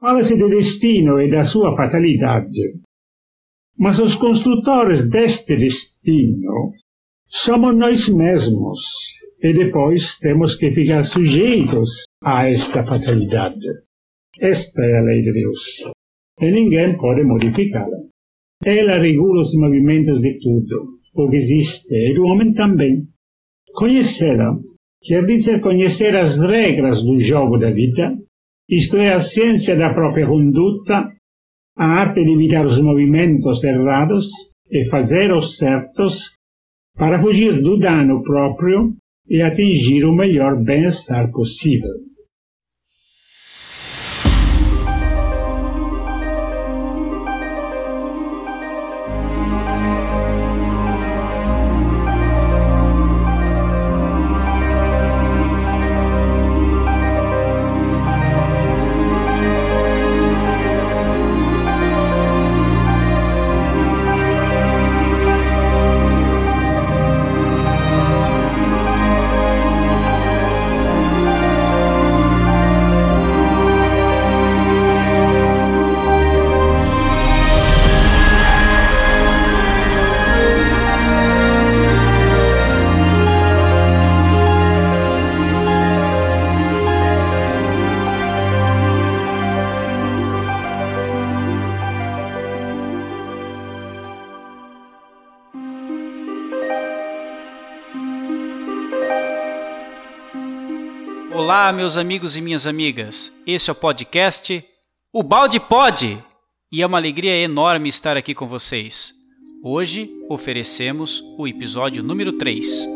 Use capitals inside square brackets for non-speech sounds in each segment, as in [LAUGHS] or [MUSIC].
Fala-se de destino e da sua fatalidade. Mas os construtores deste destino somos nós mesmos, e depois temos que ficar sujeitos a esta fatalidade. Esta é a lei de Deus, e ninguém pode modificá-la. Ela regula os movimentos de tudo, o que existe, e do homem também. Conhecê-la quer dizer conhecer as regras do jogo da vida, isto é, a ciência da própria conduta, a arte de evitar os movimentos errados e fazer os certos para fugir do dano próprio e atingir o melhor bem-estar possível. Meus amigos e minhas amigas. Esse é o podcast O Balde Pode e é uma alegria enorme estar aqui com vocês. Hoje oferecemos o episódio número 3.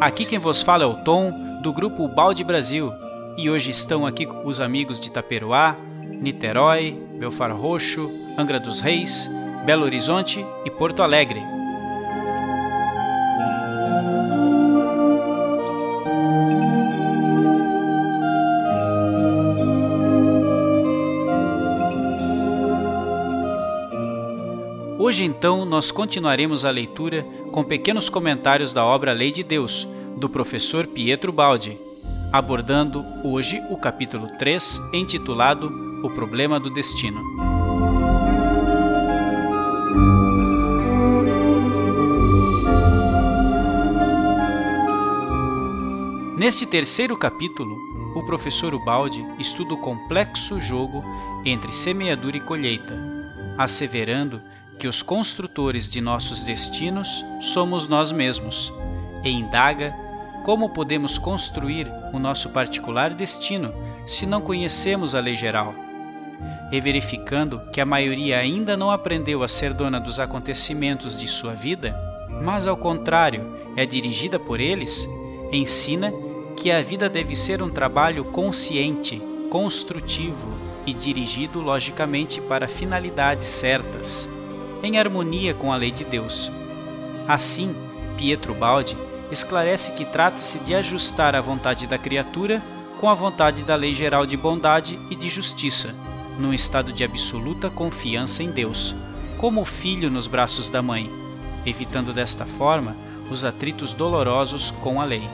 Aqui quem vos fala é o Tom do grupo Balde Brasil e hoje estão aqui os amigos de Taperoá, Niterói, Belfar Roxo, Angra dos Reis, Belo Horizonte e Porto Alegre. Hoje então nós continuaremos a leitura com pequenos comentários da obra Lei de Deus, do professor Pietro Baldi, abordando hoje o capítulo 3, intitulado O Problema do Destino. Neste terceiro capítulo, o professor Ubaldi estuda o complexo jogo entre semeadura e colheita, asseverando que os construtores de nossos destinos somos nós mesmos, e indaga como podemos construir o nosso particular destino se não conhecemos a lei geral? E verificando que a maioria ainda não aprendeu a ser dona dos acontecimentos de sua vida, mas ao contrário é dirigida por eles, ensina que a vida deve ser um trabalho consciente, construtivo e dirigido logicamente para finalidades certas, em harmonia com a lei de Deus. Assim, Pietro Baldi esclarece que trata-se de ajustar a vontade da criatura com a vontade da lei geral de bondade e de justiça, num estado de absoluta confiança em Deus, como o filho nos braços da mãe, evitando desta forma os atritos dolorosos com a lei.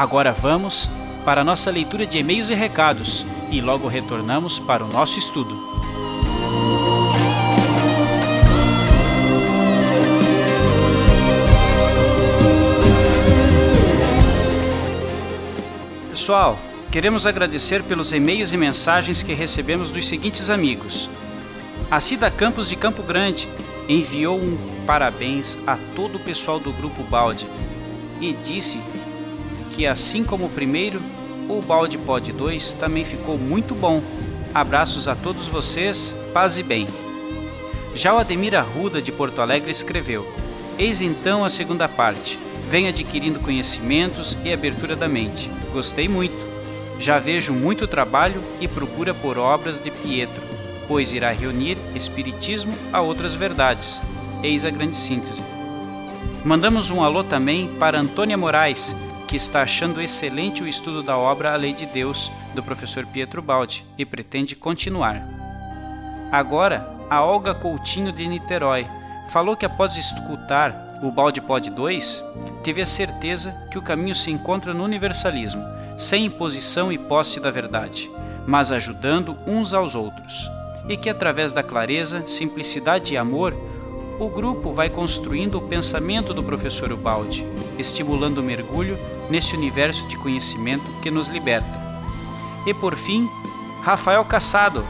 Agora vamos para a nossa leitura de e-mails e recados e logo retornamos para o nosso estudo. Pessoal, queremos agradecer pelos e-mails e mensagens que recebemos dos seguintes amigos. A Cida Campos de Campo Grande enviou um parabéns a todo o pessoal do Grupo Balde e disse que, assim como o primeiro, o Balde Pod 2 também ficou muito bom. Abraços a todos vocês, paz e bem. Já o Ademir Arruda, de Porto Alegre, escreveu: Eis então a segunda parte. Vem adquirindo conhecimentos e abertura da mente. Gostei muito. Já vejo muito trabalho e procura por obras de Pietro, pois irá reunir Espiritismo a outras verdades. Eis a grande síntese. Mandamos um alô também para Antônia Moraes, que está achando excelente o estudo da obra A Lei de Deus, do professor Pietro Baldi, e pretende continuar. Agora, a Olga Coutinho de Niterói falou que após escutar o Balde Pod 2, teve a certeza que o caminho se encontra no universalismo, sem imposição e posse da verdade, mas ajudando uns aos outros, e que através da clareza, simplicidade e amor, o grupo vai construindo o pensamento do professor Ubaldi, estimulando o mergulho nesse universo de conhecimento que nos liberta. E por fim, Rafael Cassado,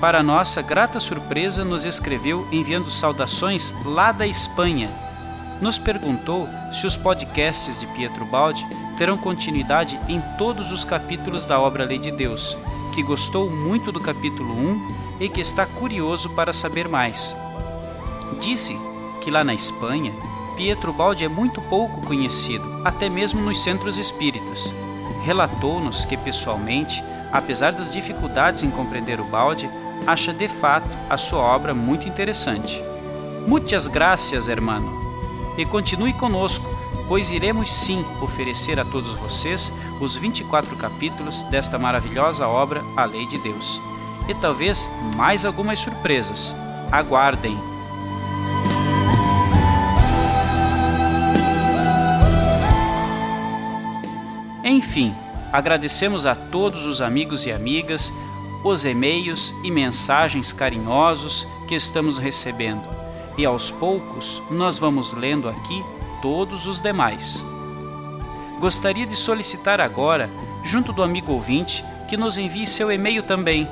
para nossa grata surpresa, nos escreveu enviando saudações lá da Espanha. Nos perguntou se os podcasts de Pietro Baldi terão continuidade em todos os capítulos da obra Lei de Deus, que gostou muito do capítulo 1 e que está curioso para saber mais. Disse que lá na Espanha, Pietro Baldi é muito pouco conhecido, até mesmo nos centros espíritas. Relatou-nos que, pessoalmente, apesar das dificuldades em compreender o Baldi, acha de fato a sua obra muito interessante. Muitas graças, hermano, e continue conosco, pois iremos sim oferecer a todos vocês os 24 capítulos desta maravilhosa obra, A Lei de Deus. E talvez mais algumas surpresas. Aguardem! Enfim, agradecemos a todos os amigos e amigas os e-mails e mensagens carinhosos que estamos recebendo, e aos poucos nós vamos lendo aqui todos os demais. Gostaria de solicitar agora, junto do amigo ouvinte, que nos envie seu e-mail também,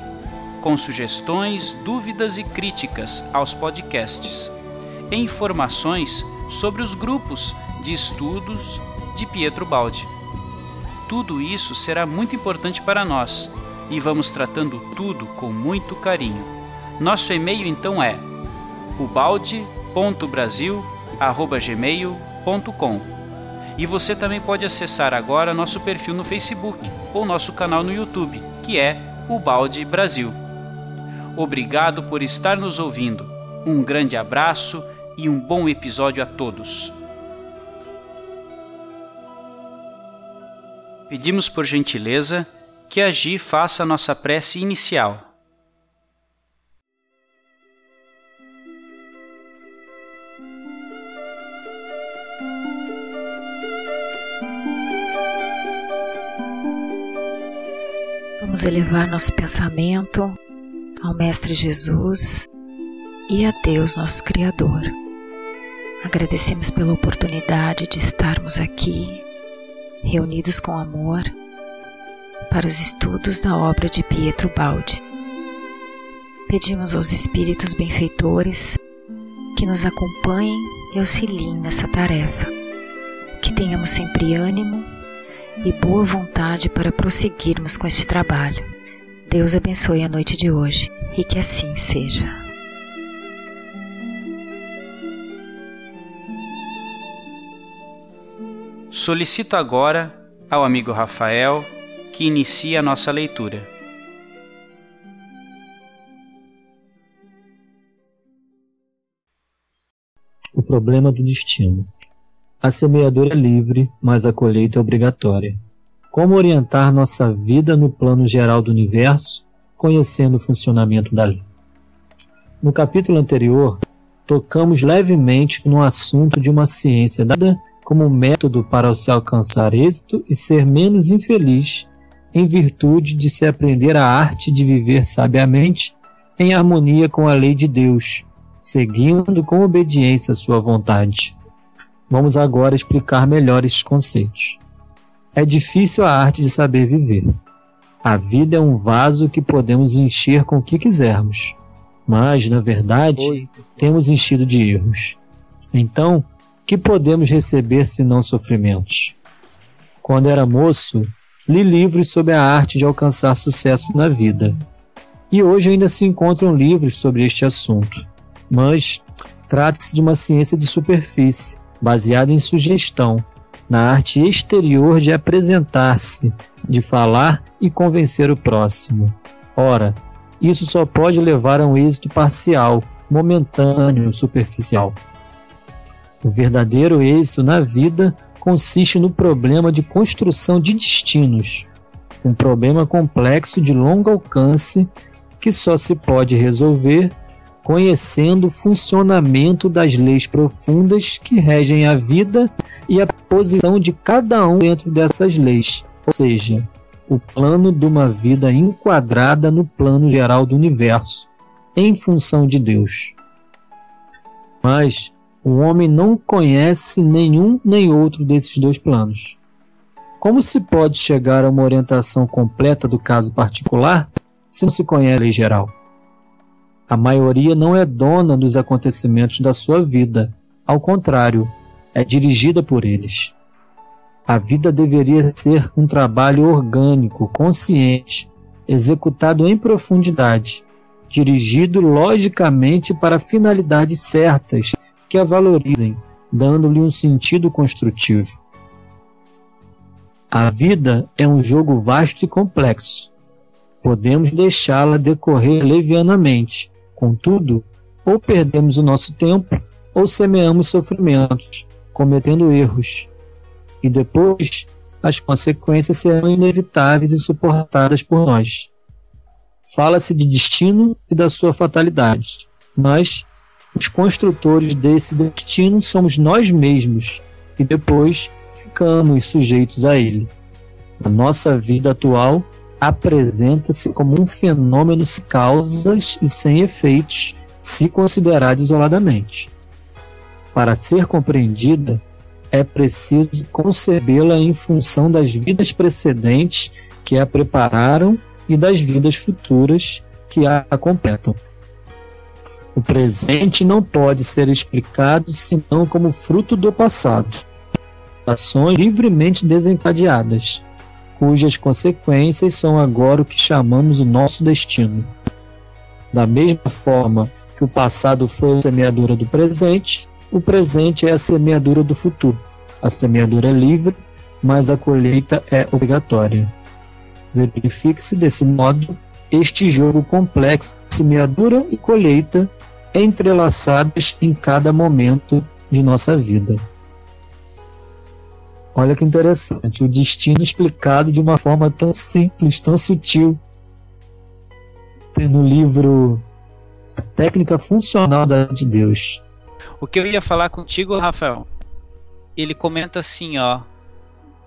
com sugestões, dúvidas e críticas aos podcasts, e informações sobre os grupos de estudos de Pietro Baldi. Tudo isso será muito importante para nós e vamos tratando tudo com muito carinho. Nosso e-mail então é ubalde.brasil@gmail.com. E você também pode acessar agora nosso perfil no Facebook ou nosso canal no YouTube, que é o Balde Brasil. Obrigado por estar nos ouvindo. Um grande abraço e um bom episódio a todos. Pedimos por gentileza que a Gi faça a nossa prece inicial. Vamos elevar nosso pensamento ao Mestre Jesus e a Deus, nosso Criador. Agradecemos pela oportunidade de estarmos aqui reunidos com amor, para os estudos da obra de Pietro Baldi. Pedimos aos espíritos benfeitores que nos acompanhem e auxiliem nessa tarefa, que tenhamos sempre ânimo e boa vontade para prosseguirmos com este trabalho. Deus abençoe a noite de hoje e que assim seja. Solicito agora ao amigo Rafael que inicie a nossa leitura. O problema do destino. A semeadura é livre, mas a colheita é obrigatória. Como orientar nossa vida no plano geral do universo, conhecendo o funcionamento da lei? No capítulo anterior, tocamos levemente no assunto de uma ciência dada como método para se alcançar êxito e ser menos infeliz, em virtude de se aprender a arte de viver sabiamente em harmonia com a lei de Deus, seguindo com obediência a sua vontade. Vamos agora explicar melhor estes conceitos. É difícil a arte de saber viver. A vida é um vaso que podemos encher com o que quisermos, mas, na verdade, temos enchido de erros. Então, que podemos receber senão sofrimentos? Quando era moço, li livros sobre a arte de alcançar sucesso na vida. E hoje ainda se encontram livros sobre este assunto. Mas trata-se de uma ciência de superfície, baseada em sugestão, na arte exterior de apresentar-se, de falar e convencer o próximo. Ora, isso só pode levar a um êxito parcial, momentâneo, superficial. O verdadeiro êxito na vida consiste no problema de construção de destinos, um problema complexo de longo alcance que só se pode resolver conhecendo o funcionamento das leis profundas que regem a vida e a posição de cada um dentro dessas leis, ou seja, o plano de uma vida enquadrada no plano geral do universo, em função de Deus. Mas o homem não conhece nenhum nem outro desses dois planos. Como se pode chegar a uma orientação completa do caso particular se não se conhece a geral? A maioria não é dona dos acontecimentos da sua vida, ao contrário, é dirigida por eles. A vida deveria ser um trabalho orgânico, consciente, executado em profundidade, dirigido logicamente para finalidades certas que a valorizem, dando-lhe um sentido construtivo. A vida é um jogo vasto e complexo. Podemos deixá-la decorrer levianamente, contudo, ou perdemos o nosso tempo ou semeamos sofrimentos, cometendo erros. E depois, as consequências serão inevitáveis e suportadas por nós. Fala-se de destino e da sua fatalidade. Nós, os construtores desse destino somos nós mesmos e depois ficamos sujeitos a ele. A nossa vida atual apresenta-se como um fenômeno sem causas e sem efeitos, se considerada isoladamente. Para ser compreendida, é preciso concebê-la em função das vidas precedentes que a prepararam e das vidas futuras que a completam. O presente não pode ser explicado senão como fruto do passado. Ações livremente desencadeadas, cujas consequências são agora o que chamamos o nosso destino. Da mesma forma que o passado foi a semeadura do presente, o presente é a semeadura do futuro. A semeadura é livre, mas a colheita é obrigatória. Verifique-se desse modo este jogo complexo, semeadura e colheita, entrelaçadas em cada momento de nossa vida. Olha que interessante, o destino explicado de uma forma tão simples, tão sutil. Tem no livro A Técnica Funcional da de Deus. O que eu ia falar contigo, Rafael, ele comenta assim, ó,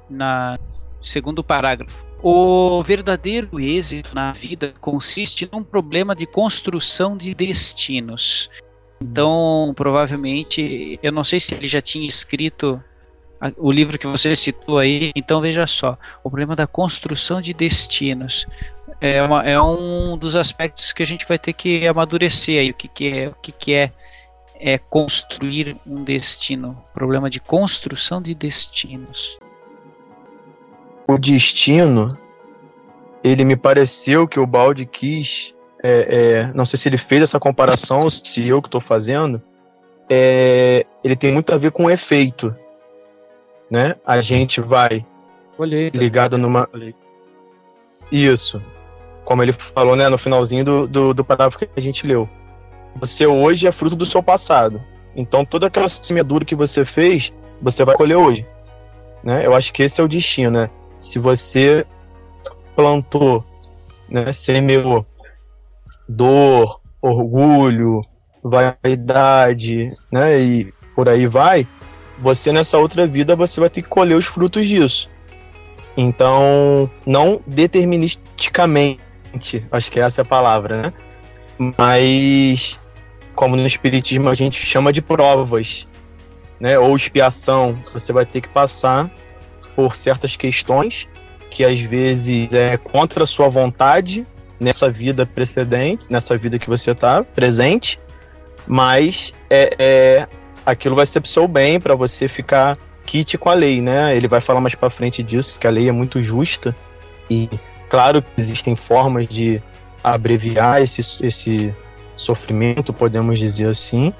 na segundo parágrafo. O verdadeiro êxito na vida consiste num problema de construção de destinos. Então, provavelmente, eu não sei se ele já tinha escrito o livro que você citou aí. Então, veja só: o problema da construção de destinos é, uma, é um dos aspectos que a gente vai ter que amadurecer aí. O que, que é, o que, que é, é construir um destino? Problema de construção de destinos o destino, ele me pareceu que o Balde quis, é, é, não sei se ele fez essa comparação ou se eu que estou fazendo, é, ele tem muito a ver com o efeito, né? A gente vai ligado numa isso, como ele falou, né, no finalzinho do, do, do parágrafo que a gente leu. Você hoje é fruto do seu passado. Então toda aquela semeadura que você fez, você vai colher hoje. Né? Eu acho que esse é o destino, né? Se você plantou, né, semeou dor, orgulho, vaidade, né, e por aí vai, você nessa outra vida você vai ter que colher os frutos disso. Então, não deterministicamente, acho que essa é a palavra, né? Mas como no espiritismo a gente chama de provas, né, ou expiação, você vai ter que passar por certas questões que às vezes é contra a sua vontade nessa vida precedente, nessa vida que você está presente, mas é, é aquilo vai ser pro seu bem para você ficar quite com a lei, né? Ele vai falar mais para frente disso, que a lei é muito justa e claro que existem formas de abreviar esse, esse sofrimento, podemos dizer assim.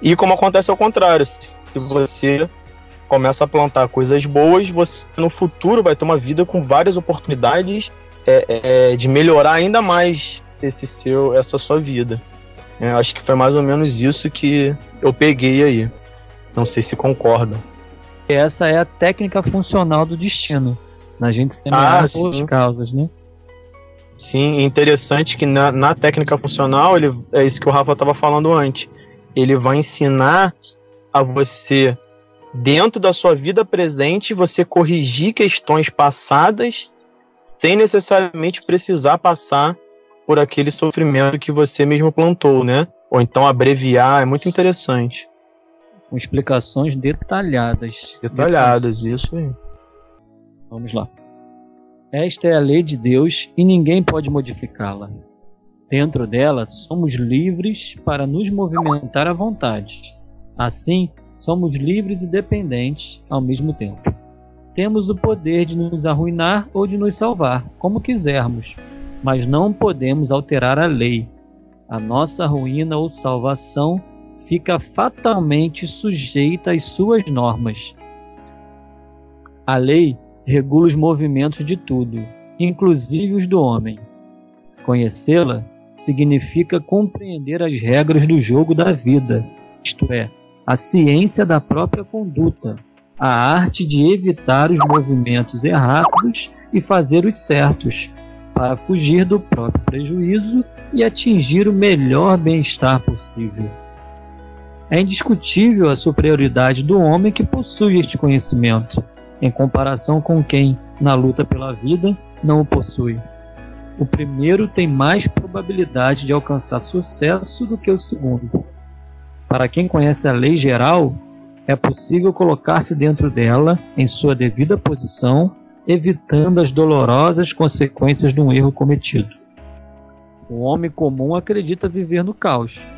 E como acontece ao contrário, se você começa a plantar coisas boas, você no futuro vai ter uma vida com várias oportunidades é, é, de melhorar ainda mais esse seu, essa sua vida. É, acho que foi mais ou menos isso que eu peguei aí. Não sei se concordam. Essa é a técnica funcional do destino. Na gente semear ah, duas causas, né? Sim, interessante que na, na técnica funcional, ele, é isso que o Rafa estava falando antes. Ele vai ensinar a você, dentro da sua vida presente, você corrigir questões passadas sem necessariamente precisar passar por aquele sofrimento que você mesmo plantou, né? Ou então abreviar, é muito interessante. Com explicações detalhadas. Detalhadas, isso aí. Vamos lá. Esta é a lei de Deus e ninguém pode modificá-la. Dentro dela, somos livres para nos movimentar à vontade. Assim, somos livres e dependentes ao mesmo tempo. Temos o poder de nos arruinar ou de nos salvar, como quisermos, mas não podemos alterar a lei. A nossa ruína ou salvação fica fatalmente sujeita às suas normas. A lei regula os movimentos de tudo, inclusive os do homem. Conhecê-la significa compreender as regras do jogo da vida, isto é, a ciência da própria conduta, a arte de evitar os movimentos errados e fazer os certos, para fugir do próprio prejuízo e atingir o melhor bem-estar possível. É indiscutível a superioridade do homem que possui este conhecimento, em comparação com quem, na luta pela vida, não o possui. O primeiro tem mais probabilidade de alcançar sucesso do que o segundo. Para quem conhece a lei geral, é possível colocar-se dentro dela, em sua devida posição, evitando as dolorosas consequências de um erro cometido. O homem comum acredita viver no caos,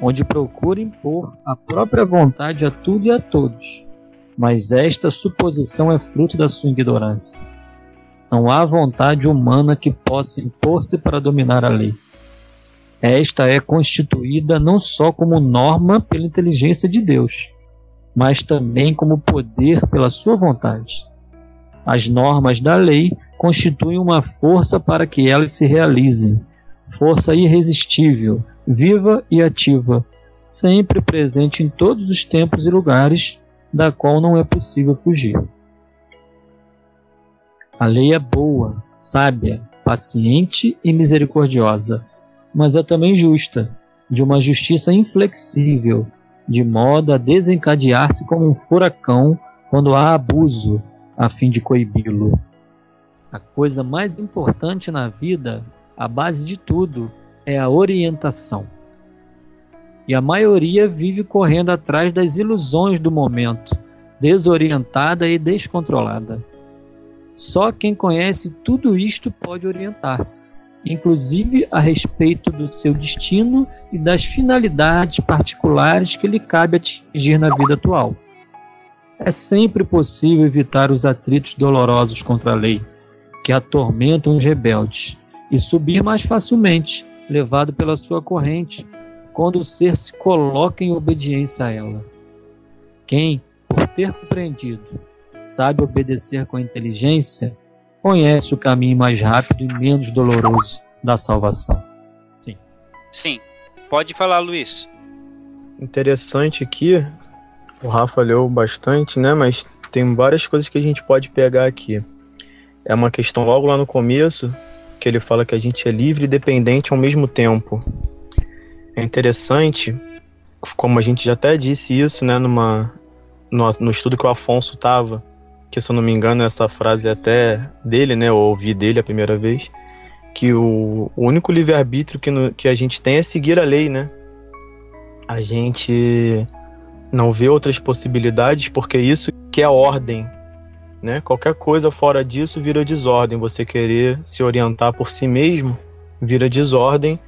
onde procura impor a própria vontade a tudo e a todos, mas esta suposição é fruto da sua ignorância. Não há vontade humana que possa impor-se para dominar a lei. Esta é constituída não só como norma pela inteligência de Deus, mas também como poder pela sua vontade. As normas da lei constituem uma força para que elas se realizem, força irresistível, viva e ativa, sempre presente em todos os tempos e lugares da qual não é possível fugir. A lei é boa, sábia, paciente e misericordiosa, mas é também justa, de uma justiça inflexível, de modo a desencadear-se como um furacão quando há abuso, a fim de coibi-lo. A coisa mais importante na vida, a base de tudo, é a orientação e a maioria vive correndo atrás das ilusões do momento, desorientada e descontrolada. Só quem conhece tudo isto pode orientar-se, inclusive a respeito do seu destino e das finalidades particulares que lhe cabe atingir na vida atual. É sempre possível evitar os atritos dolorosos contra a lei, que atormentam os rebeldes, e subir mais facilmente, levado pela sua corrente, quando o ser se coloca em obediência a ela. Quem, por ter compreendido, sabe obedecer com inteligência, conhece o caminho mais rápido e menos doloroso da salvação. Sim. Sim. Pode falar, Luiz. Interessante aqui, o Rafa leu bastante, né? Mas tem várias coisas que a gente pode pegar aqui. É uma questão logo lá no começo, que ele fala que a gente é livre e dependente ao mesmo tempo. É interessante, como a gente já até disse isso, né, numa, no, no estudo que o Afonso tava, que se eu não me engano essa frase é até dele, né, eu ouvi dele a primeira vez, que o, o único livre-arbítrio que, que a gente tem é seguir a lei, né? A gente não vê outras possibilidades porque isso que é ordem, né? Qualquer coisa fora disso vira desordem. Você querer se orientar por si mesmo vira desordem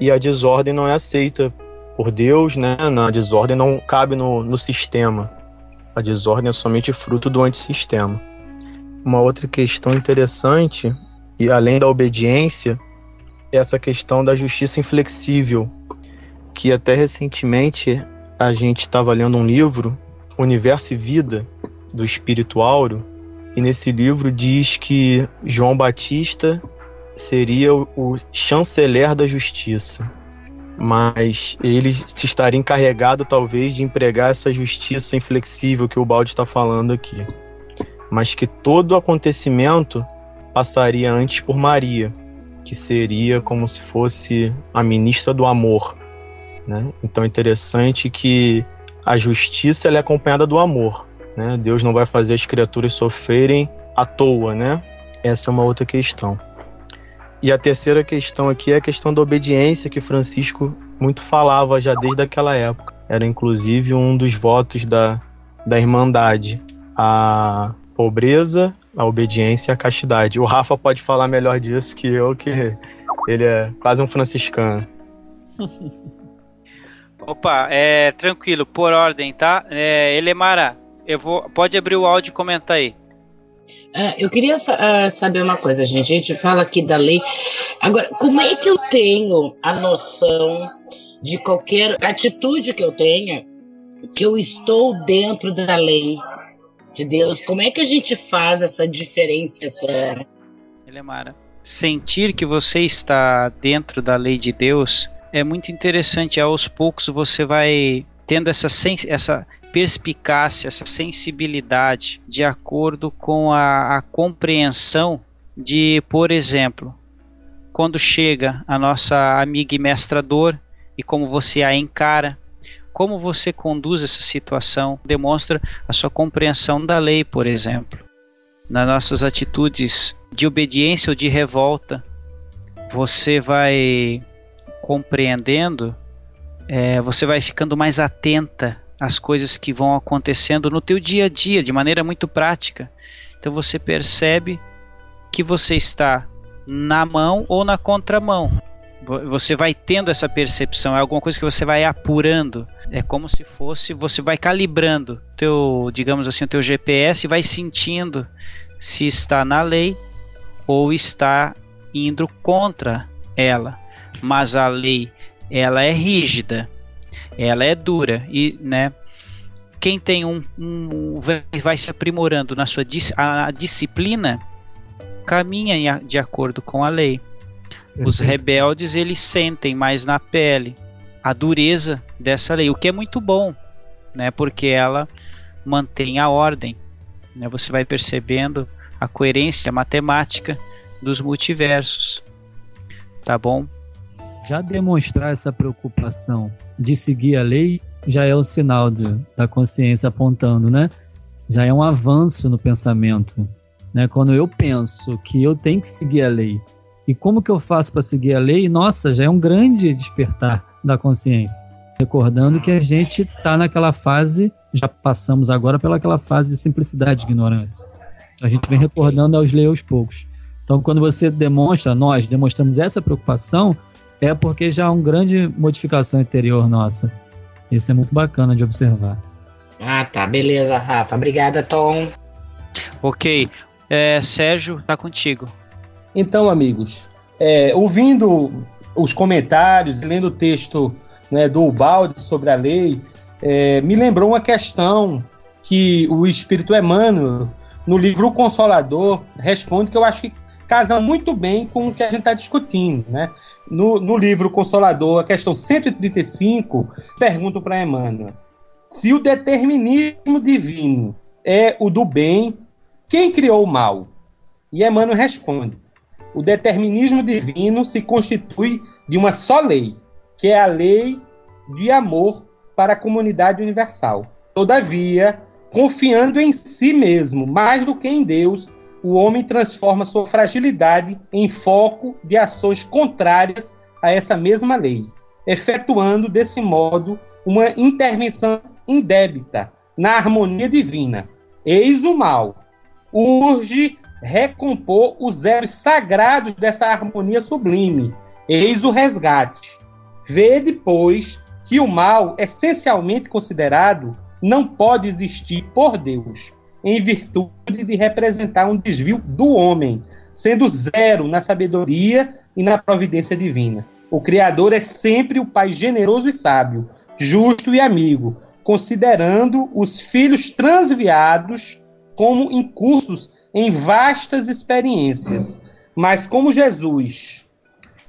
e a desordem não é aceita por Deus, né? Na desordem não cabe no, no sistema. A desordem é somente fruto do antissistema. Uma outra questão interessante, e além da obediência, é essa questão da justiça inflexível, que até recentemente a gente estava lendo um livro, Universo e Vida, do Espírito Áureo, e nesse livro diz que João Batista seria o chanceler da justiça, mas ele se estaria encarregado talvez de empregar essa justiça inflexível que o Balde está falando aqui, mas que todo acontecimento passaria antes por Maria, que seria como se fosse a ministra do amor, né? Então é interessante que a justiça é acompanhada do amor, né? Deus não vai fazer as criaturas sofrerem à toa, né? Essa é uma outra questão. E a terceira questão aqui é a questão da obediência que Francisco muito falava já desde aquela época. Era inclusive um dos votos da, da Irmandade. A pobreza, a obediência e a castidade. O Rafa pode falar melhor disso que eu, que ele é quase um franciscano. [LAUGHS] Opa, é tranquilo, por ordem, tá? É, Elemara, eu vou, pode abrir o áudio e comentar aí. Uh, eu queria uh, saber uma coisa, gente. A gente fala aqui da lei. Agora, como é que eu tenho a noção de qualquer atitude que eu tenha que eu estou dentro da lei de Deus? Como é que a gente faz essa diferenciação? Elemara, sentir que você está dentro da lei de Deus é muito interessante. Aos poucos você vai tendo essa, essa perspicácia, essa sensibilidade de acordo com a, a compreensão de, por exemplo, quando chega a nossa amiga e mestra dor e como você a encara, como você conduz essa situação, demonstra a sua compreensão da lei, por exemplo. Nas nossas atitudes de obediência ou de revolta, você vai compreendendo, é, você vai ficando mais atenta às coisas que vão acontecendo no teu dia a dia, de maneira muito prática. Então você percebe que você está na mão ou na contramão. Você vai tendo essa percepção, é alguma coisa que você vai apurando. É como se fosse, você vai calibrando teu, digamos assim, o teu GPS e vai sentindo se está na lei ou está indo contra ela mas a lei ela é rígida, ela é dura e, né? Quem tem um, um vai se aprimorando na sua a, a disciplina caminha de acordo com a lei. Os rebeldes eles sentem mais na pele a dureza dessa lei, o que é muito bom, né? Porque ela mantém a ordem. Né? Você vai percebendo a coerência matemática dos multiversos, tá bom? já demonstrar essa preocupação de seguir a lei já é o sinal de, da consciência apontando, né? Já é um avanço no pensamento, né? Quando eu penso que eu tenho que seguir a lei e como que eu faço para seguir a lei, nossa, já é um grande despertar da consciência. Recordando que a gente está naquela fase, já passamos agora pelaquela fase de simplicidade e ignorância. A gente vem recordando aos ler aos poucos. Então, quando você demonstra, nós demonstramos essa preocupação, é porque já há uma grande modificação interior nossa. Isso é muito bacana de observar. Ah, tá. Beleza, Rafa. Obrigada, Tom. Ok. É, Sérgio, tá contigo. Então, amigos, é, ouvindo os comentários e lendo o texto né, do Ubaldi sobre a lei, é, me lembrou uma questão que o Espírito Emmanuel, no livro O Consolador, responde que eu acho que casa muito bem com o que a gente está discutindo, né? No, no livro Consolador, a questão 135, pergunto para Emmanuel: se o determinismo divino é o do bem, quem criou o mal? E Emmanuel responde: o determinismo divino se constitui de uma só lei, que é a lei de amor para a comunidade universal. Todavia, confiando em si mesmo mais do que em Deus, o homem transforma sua fragilidade em foco de ações contrárias a essa mesma lei, efetuando desse modo uma intervenção indébita na harmonia divina. Eis o mal. Urge recompor os eros sagrados dessa harmonia sublime. Eis o resgate. Vê depois que o mal, essencialmente considerado, não pode existir por Deus, em virtude de representar um desvio do homem, sendo zero na sabedoria e na providência divina. O Criador é sempre o Pai generoso e sábio, justo e amigo, considerando os filhos transviados como incursos em vastas experiências. Mas como Jesus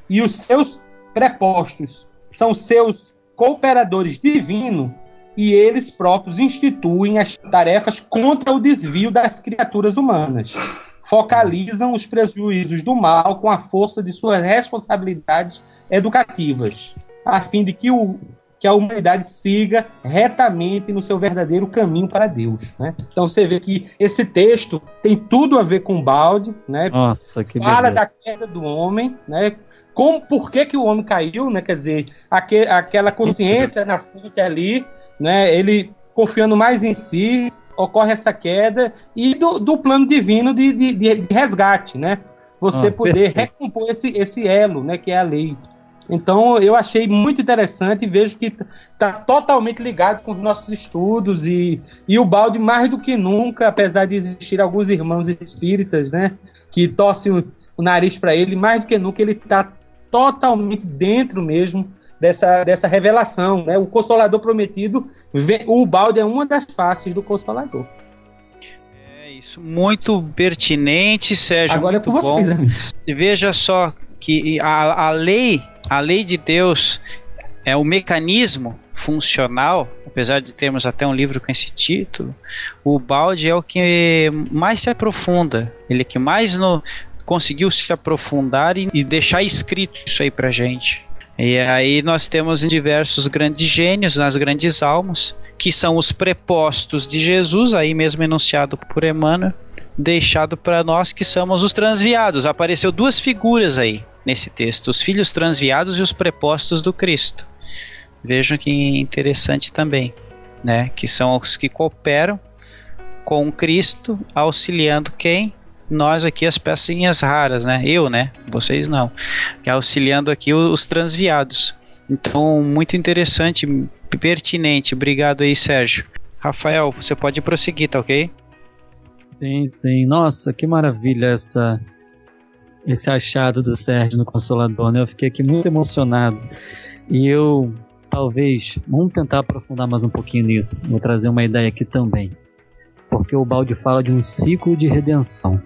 e os seus prepostos são seus cooperadores divinos, e eles próprios instituem as tarefas contra o desvio das criaturas humanas. Focalizam os prejuízos do mal com a força de suas responsabilidades educativas, a fim de que, o, que a humanidade siga retamente no seu verdadeiro caminho para Deus. Né? Então você vê que esse texto tem tudo a ver com balde, né? Nossa, que fala beleza. da queda do homem, né? Como, por que, que o homem caiu, né? Quer dizer, aquele, aquela consciência nascente ali, né? Ele confiando mais em si, ocorre essa queda e do, do plano divino de, de, de, resgate, né? Você ah, poder perfeito. recompor esse, esse elo, né? Que é a lei. Então eu achei muito interessante e vejo que está totalmente ligado com os nossos estudos e, e o balde mais do que nunca, apesar de existir alguns irmãos espíritas, né? Que torcem o, o nariz para ele, mais do que nunca ele está totalmente dentro mesmo dessa, dessa revelação. Né? O Consolador Prometido, o balde é uma das faces do Consolador. É isso, muito pertinente, Sérgio. Agora é com vocês, amigos. Veja só que a, a lei, a lei de Deus é o mecanismo funcional, apesar de termos até um livro com esse título, o balde é o que mais se aprofunda, ele é que mais no, conseguiu se aprofundar e, e deixar escrito isso aí pra gente. E aí nós temos diversos grandes gênios nas grandes almas, que são os prepostos de Jesus, aí mesmo enunciado por Emmanuel, deixado para nós que somos os transviados. Apareceu duas figuras aí nesse texto, os filhos transviados e os prepostos do Cristo. Vejam que interessante também, né? Que são os que cooperam com Cristo, auxiliando quem? Nós aqui as pecinhas raras, né? Eu, né? Vocês não. Auxiliando aqui os transviados. Então, muito interessante, pertinente. Obrigado aí, Sérgio. Rafael, você pode prosseguir, tá ok? Sim, sim. Nossa, que maravilha essa esse achado do Sérgio no Consolador, né? Eu fiquei aqui muito emocionado. E eu, talvez, vamos tentar aprofundar mais um pouquinho nisso. Vou trazer uma ideia aqui também. Porque o balde fala de um ciclo de redenção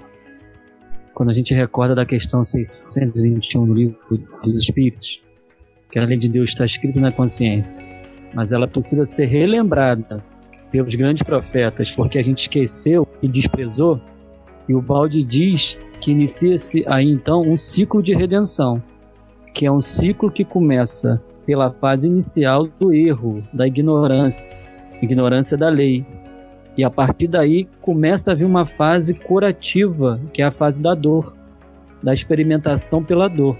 quando a gente recorda da questão 621 do livro dos Espíritos, que a lei de Deus está escrita na consciência, mas ela precisa ser relembrada pelos grandes profetas, porque a gente esqueceu e desprezou, e o balde diz que inicia-se aí então um ciclo de redenção, que é um ciclo que começa pela fase inicial do erro, da ignorância, ignorância da lei, e a partir daí começa a vir uma fase curativa, que é a fase da dor, da experimentação pela dor,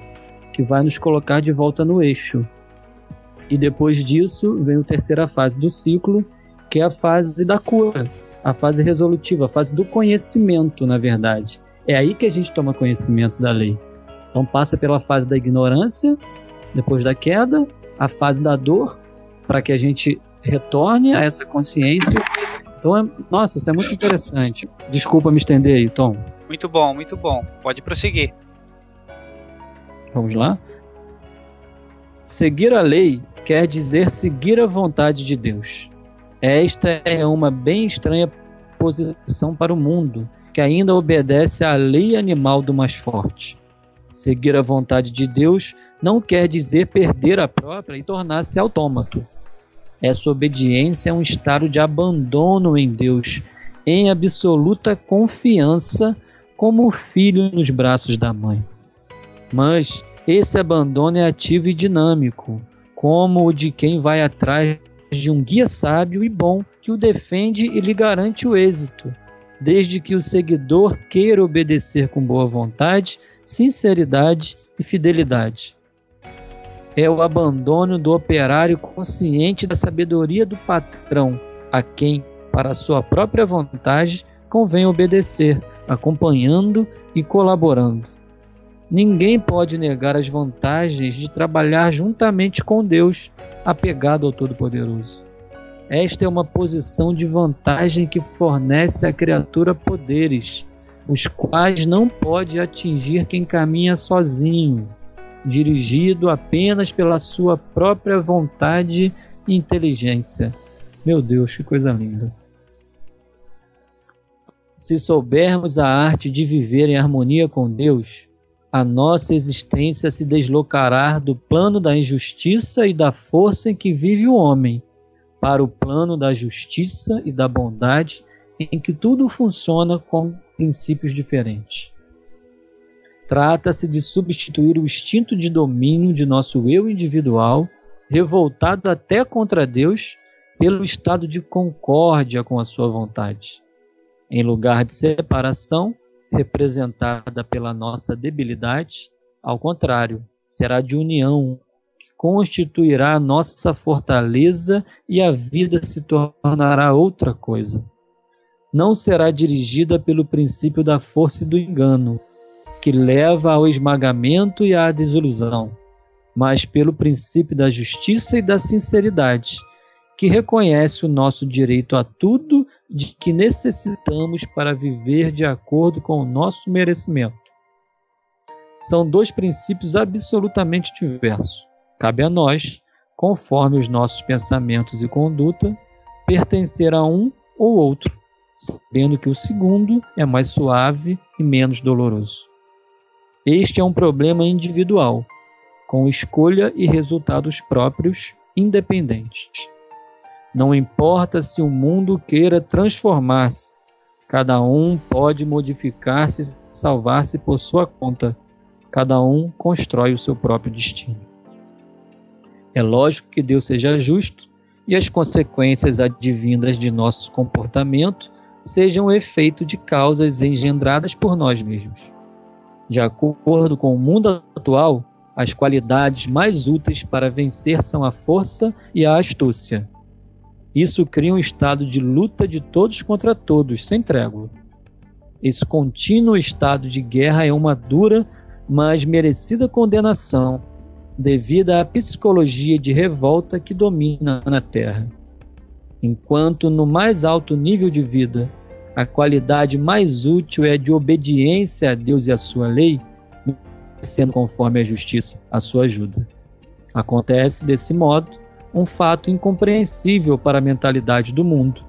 que vai nos colocar de volta no eixo. E depois disso vem a terceira fase do ciclo, que é a fase da cura, a fase resolutiva, a fase do conhecimento, na verdade. É aí que a gente toma conhecimento da lei. Então passa pela fase da ignorância, depois da queda, a fase da dor, para que a gente retorne a essa consciência então, é, nossa, isso é muito interessante. Desculpa me estender aí, Tom. Muito bom, muito bom. Pode prosseguir. Vamos lá? Seguir a lei quer dizer seguir a vontade de Deus. Esta é uma bem estranha posição para o mundo, que ainda obedece à lei animal do mais forte. Seguir a vontade de Deus não quer dizer perder a própria e tornar-se autômato. Essa obediência é um estado de abandono em Deus, em absoluta confiança, como o filho nos braços da mãe. Mas esse abandono é ativo e dinâmico, como o de quem vai atrás de um guia sábio e bom que o defende e lhe garante o êxito, desde que o seguidor queira obedecer com boa vontade, sinceridade e fidelidade é o abandono do operário consciente da sabedoria do patrão, a quem, para sua própria vontade, convém obedecer, acompanhando e colaborando. Ninguém pode negar as vantagens de trabalhar juntamente com Deus, apegado ao Todo-Poderoso. Esta é uma posição de vantagem que fornece à criatura poderes, os quais não pode atingir quem caminha sozinho, dirigido apenas pela sua própria vontade e inteligência. Meu Deus, que coisa linda! Se soubermos a arte de viver em harmonia com Deus, a nossa existência se deslocará do plano da injustiça e da força em que vive o homem para o plano da justiça e da bondade em que tudo funciona com princípios diferentes. Trata-se de substituir o instinto de domínio de nosso eu individual, revoltado até contra Deus, pelo estado de concórdia com a sua vontade em lugar de separação, representada pela nossa debilidade, ao contrário, será de união, que constituirá a nossa fortaleza e a vida se tornará outra coisa. Não será dirigida pelo princípio da força e do engano, que leva ao esmagamento e à desilusão, mas pelo princípio da justiça e da sinceridade, que reconhece o nosso direito a tudo de que necessitamos para viver de acordo com o nosso merecimento. São dois princípios absolutamente diversos. Cabe a nós, conforme os nossos pensamentos e conduta, pertencer a um ou outro, sabendo que o segundo é mais suave e menos doloroso. Este é um problema individual, com escolha e resultados próprios independentes. Não importa se o mundo queira transformar-se, cada um pode modificar-se e salvar-se por sua conta. Cada um constrói o seu próprio destino. É lógico que Deus seja justo e as consequências advindas de nosso comportamento sejam efeito de causas engendradas por nós mesmos. De acordo com o mundo atual, as qualidades mais úteis para vencer são a força e a astúcia. Isso cria um estado de luta de todos contra todos, sem trégua. Esse contínuo estado de guerra é uma dura, mas merecida condenação, devido à psicologia de revolta que domina na Terra. Enquanto no mais alto nível de vida, a qualidade mais útil é de obediência a Deus e a sua lei, sendo conforme a justiça a sua ajuda. Acontece desse modo um fato incompreensível para a mentalidade do mundo.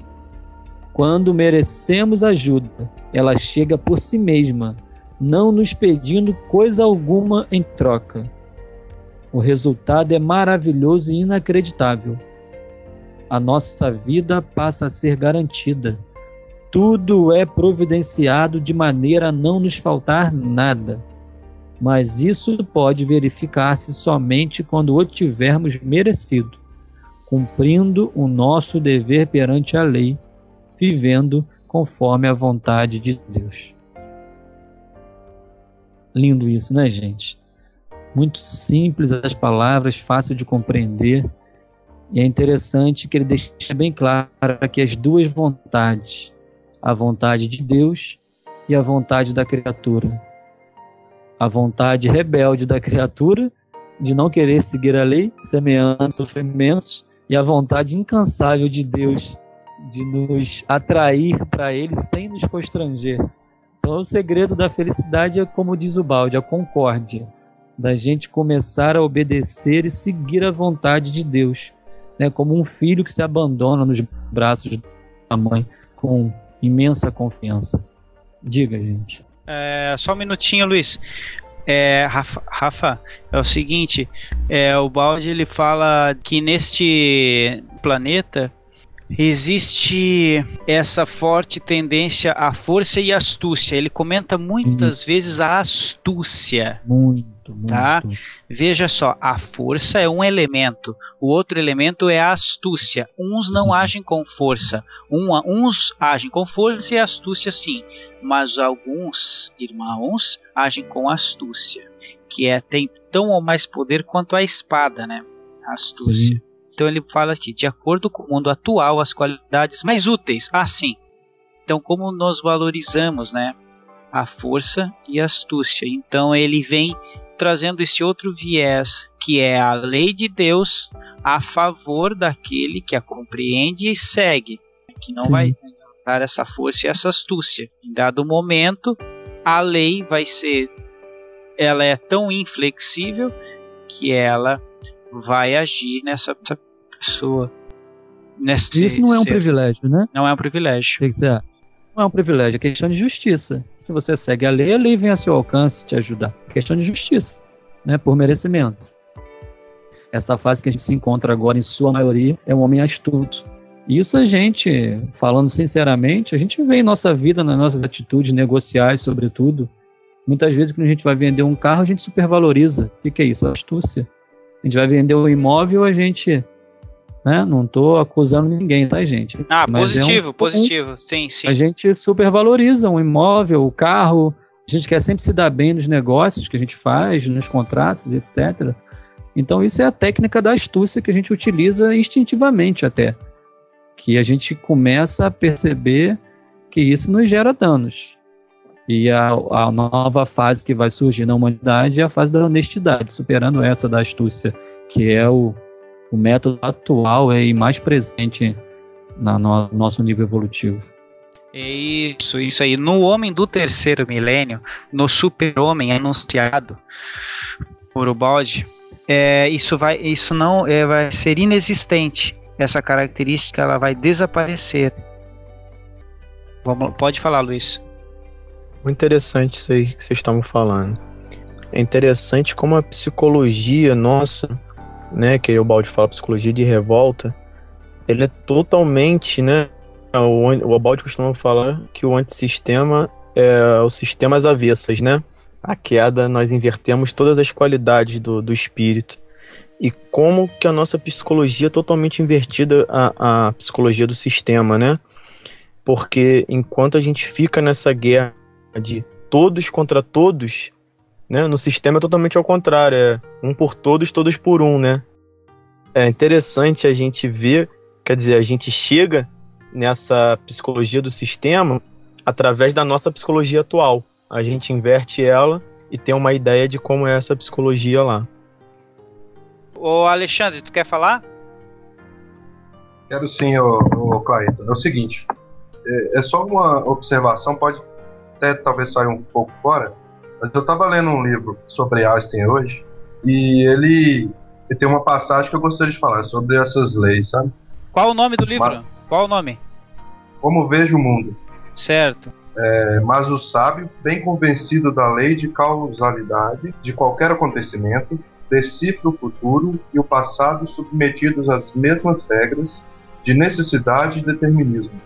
Quando merecemos ajuda, ela chega por si mesma, não nos pedindo coisa alguma em troca. O resultado é maravilhoso e inacreditável. A nossa vida passa a ser garantida. Tudo é providenciado de maneira a não nos faltar nada. Mas isso pode verificar-se somente quando o tivermos merecido cumprindo o nosso dever perante a lei, vivendo conforme a vontade de Deus. Lindo isso, né, gente? Muito simples as palavras, fácil de compreender. E é interessante que ele deixa bem claro que as duas vontades, a vontade de Deus e a vontade da criatura. A vontade rebelde da criatura de não querer seguir a lei, semeando sofrimentos, e a vontade incansável de Deus de nos atrair para Ele sem nos constranger. Então, o segredo da felicidade é, como diz o balde, a concórdia, da gente começar a obedecer e seguir a vontade de Deus, né? como um filho que se abandona nos braços da mãe com imensa confiança. Diga, gente. É, só um minutinho, Luiz. É, Rafa, Rafa, é o seguinte, é, o Balde ele fala que neste planeta existe essa forte tendência à força e astúcia. Ele comenta muitas vezes a astúcia. Muito, muito. Tá? Veja só, a força é um elemento, o outro elemento é a astúcia. Uns não agem com força, um, uns agem com força e astúcia sim, mas alguns irmãos agem com astúcia, que é tem tão ou mais poder quanto a espada, né? A astúcia. Sim. Então ele fala aqui, de acordo com o mundo atual, as qualidades mais úteis. Ah, sim. Então como nós valorizamos, né, a força e a astúcia. Então ele vem trazendo esse outro viés, que é a lei de Deus a favor daquele que a compreende e segue, que não Sim. vai dar essa força e essa astúcia. Em dado momento, a lei vai ser ela é tão inflexível que ela vai agir nessa pessoa. Nesse Isso não é um ser. privilégio, né? Não é um privilégio. O que acha? Não é um privilégio, é questão de justiça. Se você segue a lei, a lei vem a seu alcance te ajudar. É questão de justiça, né? Por merecimento. Essa fase que a gente se encontra agora, em sua maioria, é um homem astuto. Isso a gente, falando sinceramente, a gente vê em nossa vida, nas nossas atitudes negociais, sobretudo. Muitas vezes, quando a gente vai vender um carro, a gente supervaloriza. O que, que é isso? Astúcia. A gente vai vender um imóvel, a gente. Né? Não estou acusando ninguém, tá, gente? Ah, Mas é um- positivo, positivo. Sim, sim. a gente supervaloriza um imóvel, o carro. A gente quer sempre se dar bem nos negócios que a gente faz, nos contratos, etc. Então, isso é a técnica da astúcia que a gente utiliza instintivamente até. Que a gente começa a perceber que isso nos gera danos. E a, a nova fase que vai surgir na humanidade é a fase da honestidade, superando essa da astúcia, que é o, o método atual e mais presente na, no nosso nível evolutivo. Isso, isso aí. No homem do terceiro milênio, no super-homem anunciado por o Balde, é, isso, vai, isso não é, vai ser inexistente. Essa característica ela vai desaparecer. Vamos, pode falar, Luiz. Muito interessante isso aí que vocês estavam falando. É interessante como a psicologia nossa, né, que o Balde fala psicologia de revolta, ele é totalmente, né, o, o Balde costuma falar que o antissistema é o sistema às avessas, né? A queda, nós invertemos todas as qualidades do, do espírito. E como que a nossa psicologia é totalmente invertida a, a psicologia do sistema, né? Porque enquanto a gente fica nessa guerra de todos contra todos, né? No sistema é totalmente ao contrário, é um por todos, todos por um, né? É interessante a gente ver, quer dizer, a gente chega nessa psicologia do sistema através da nossa psicologia atual. A gente inverte ela e tem uma ideia de como é essa psicologia lá. Ô Alexandre, tu quer falar? Quero sim, ô, ô Clayton. É o seguinte, é, é só uma observação, pode até talvez sair um pouco fora, mas eu estava lendo um livro sobre Einstein hoje e ele, ele tem uma passagem que eu gostaria de falar sobre essas leis, sabe? Qual o nome do livro? Mas- Qual o nome? Como vejo o mundo. Certo. É, mas o sábio, bem convencido da lei de causalidade de qualquer acontecimento, decifra o futuro e o passado submetidos às mesmas regras de necessidade e determinismo.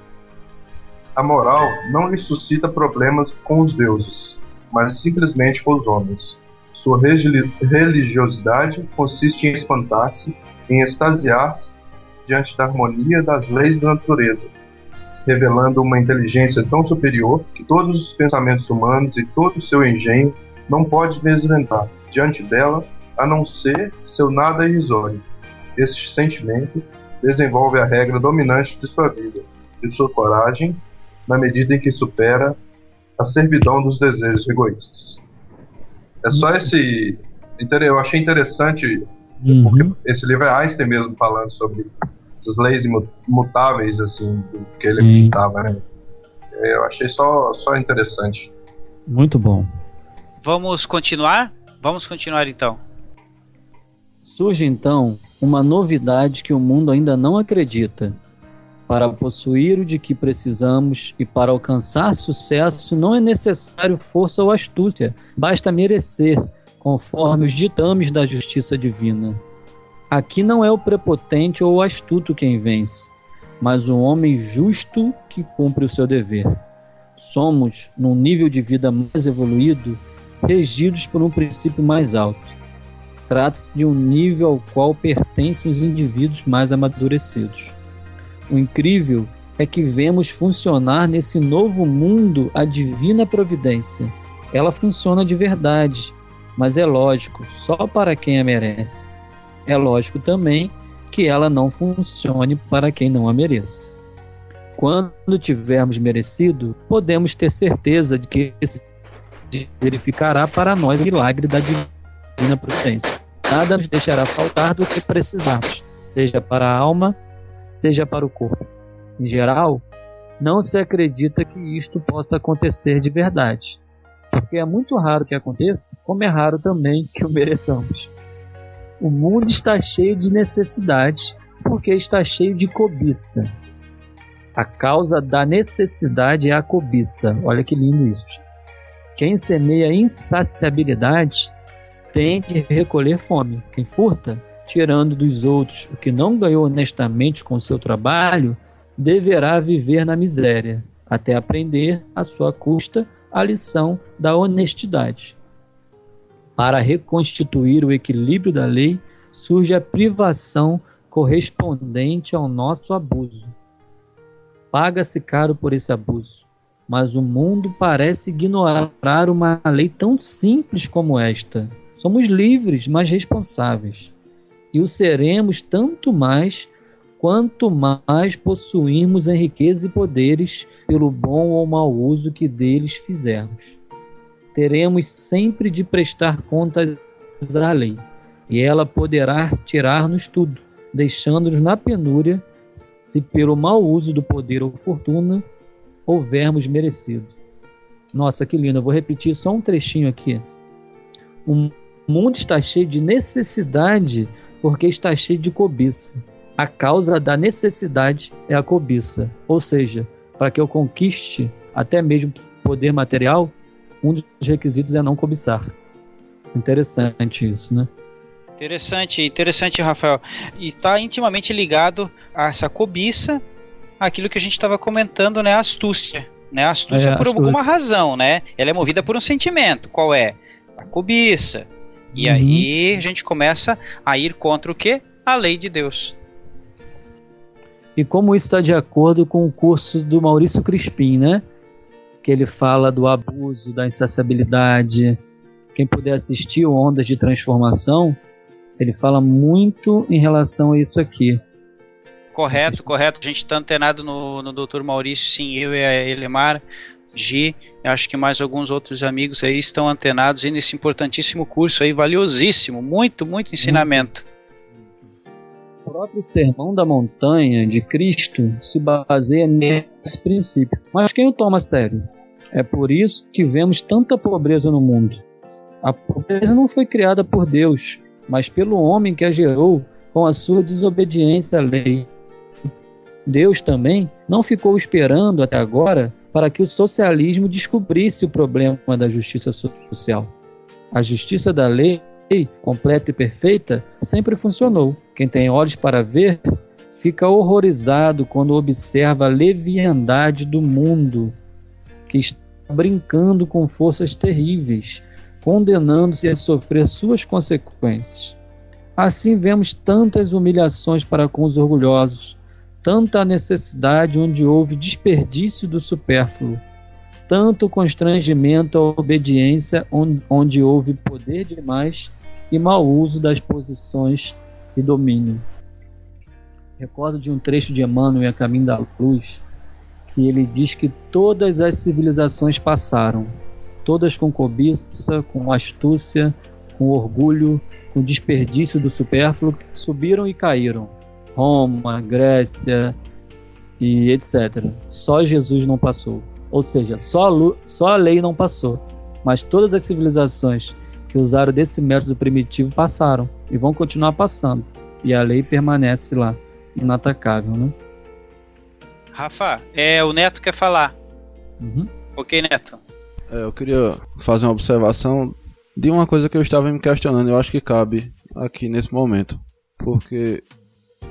A moral não lhe suscita problemas com os deuses, mas simplesmente com os homens. Sua religiosidade consiste em espantar-se, em extasiar-se diante da harmonia das leis da natureza, revelando uma inteligência tão superior que todos os pensamentos humanos e todo o seu engenho não pode desvendar diante dela, a não ser seu nada irrisório. Este sentimento desenvolve a regra dominante de sua vida, de sua coragem, na medida em que supera a servidão dos desejos egoístas. É só esse. inter- Eu achei interessante, porque esse livro é Einstein mesmo falando sobre essas leis imu- imutáveis, assim, do que ele Sim. acreditava, né? Eu achei só, só interessante. Muito bom. Vamos continuar? Vamos continuar então. Surge então uma novidade que o mundo ainda não acredita. Para possuir o de que precisamos e para alcançar sucesso não é necessário força ou astúcia, basta merecer, conforme os ditames da justiça divina. Aqui não é o prepotente ou o astuto quem vence, mas o homem justo que cumpre o seu dever. Somos, num nível de vida mais evoluído, regidos por um princípio mais alto. Trata-se de um nível ao qual pertencem os indivíduos mais amadurecidos. O incrível é que vemos funcionar nesse novo mundo a divina providência. Ela funciona de verdade, mas é lógico, só para quem a merece. É lógico também que ela não funcione para quem não a mereça. Quando tivermos merecido, podemos ter certeza de que esse verificará para nós o milagre da divina providência. Nada nos deixará faltar do que precisarmos. seja para a alma, seja para o corpo. Em geral, não se acredita que isto possa acontecer de verdade, porque é muito raro que aconteça, como é raro também que o mereçamos. O mundo está cheio de necessidade, porque está cheio de cobiça. A causa da necessidade é a cobiça. Olha que lindo isso. Quem semeia insaciabilidade tem de recolher fome. Quem furta, tirando dos outros o que não ganhou honestamente com seu trabalho, deverá viver na miséria, até aprender, à sua custa, a lição da honestidade. Para reconstituir o equilíbrio da lei, surge a privação correspondente ao nosso abuso. Paga-se caro por esse abuso, mas o mundo parece ignorar uma lei tão simples como esta. Somos livres, mas responsáveis. E o seremos tanto mais quanto mais possuirmos em riqueza e poderes pelo bom ou mau uso que deles fizermos. Teremos sempre de prestar contas à lei, e ela poderá tirar-nos tudo, deixando-nos na penúria, se pelo mau uso do poder ou fortuna houvermos merecido. Nossa, que lindo! Eu vou repetir só um trechinho aqui. O mundo está cheio de necessidade porque está cheio de cobiça a causa da necessidade é a cobiça. Ou seja, para que eu conquiste até mesmo poder material, um dos requisitos é não cobiçar. Interessante isso, né? Interessante, interessante, Rafael. E está intimamente ligado a essa cobiça, aquilo que a gente estava comentando, né? A astúcia. Né? A astúcia é, por astúcia. alguma razão, né? Ela é movida por um sentimento. Qual é? A cobiça. E uhum. aí a gente começa a ir contra o que? A lei de Deus e como isso está de acordo com o curso do Maurício Crispim, né? Que ele fala do abuso, da insaciabilidade. Quem puder assistir o Ondas de Transformação, ele fala muito em relação a isso aqui. Correto, correto. A gente está antenado no, no Dr. Maurício, sim, eu e a Elemar, Gi, acho que mais alguns outros amigos aí estão antenados aí nesse importantíssimo curso aí, valiosíssimo, muito, muito ensinamento próprio Sermão da Montanha de Cristo se baseia nesse princípio. Mas quem o toma a sério? É por isso que vemos tanta pobreza no mundo. A pobreza não foi criada por Deus, mas pelo homem que a gerou com a sua desobediência à lei. Deus também não ficou esperando até agora para que o socialismo descobrisse o problema da justiça social. A justiça da lei completa e perfeita sempre funcionou. Quem tem olhos para ver fica horrorizado quando observa a leviandade do mundo, que está brincando com forças terríveis, condenando-se a sofrer suas consequências. Assim vemos tantas humilhações para com os orgulhosos, tanta necessidade onde houve desperdício do supérfluo tanto constrangimento à obediência onde houve poder demais e mau uso das posições de domínio. Recordo de um trecho de Emmanuel a Caminho da Luz, que ele diz que todas as civilizações passaram, todas com cobiça, com astúcia, com orgulho, com desperdício do supérfluo, subiram e caíram. Roma, Grécia e etc. Só Jesus não passou. Ou seja, só a, só a lei não passou, mas todas as civilizações que usaram desse método primitivo passaram e vão continuar passando. E a lei permanece lá, inatacável, né? Rafa, é, o Neto quer falar. Uhum. Ok, Neto. É, eu queria fazer uma observação de uma coisa que eu estava me questionando. Eu acho que cabe aqui nesse momento. Porque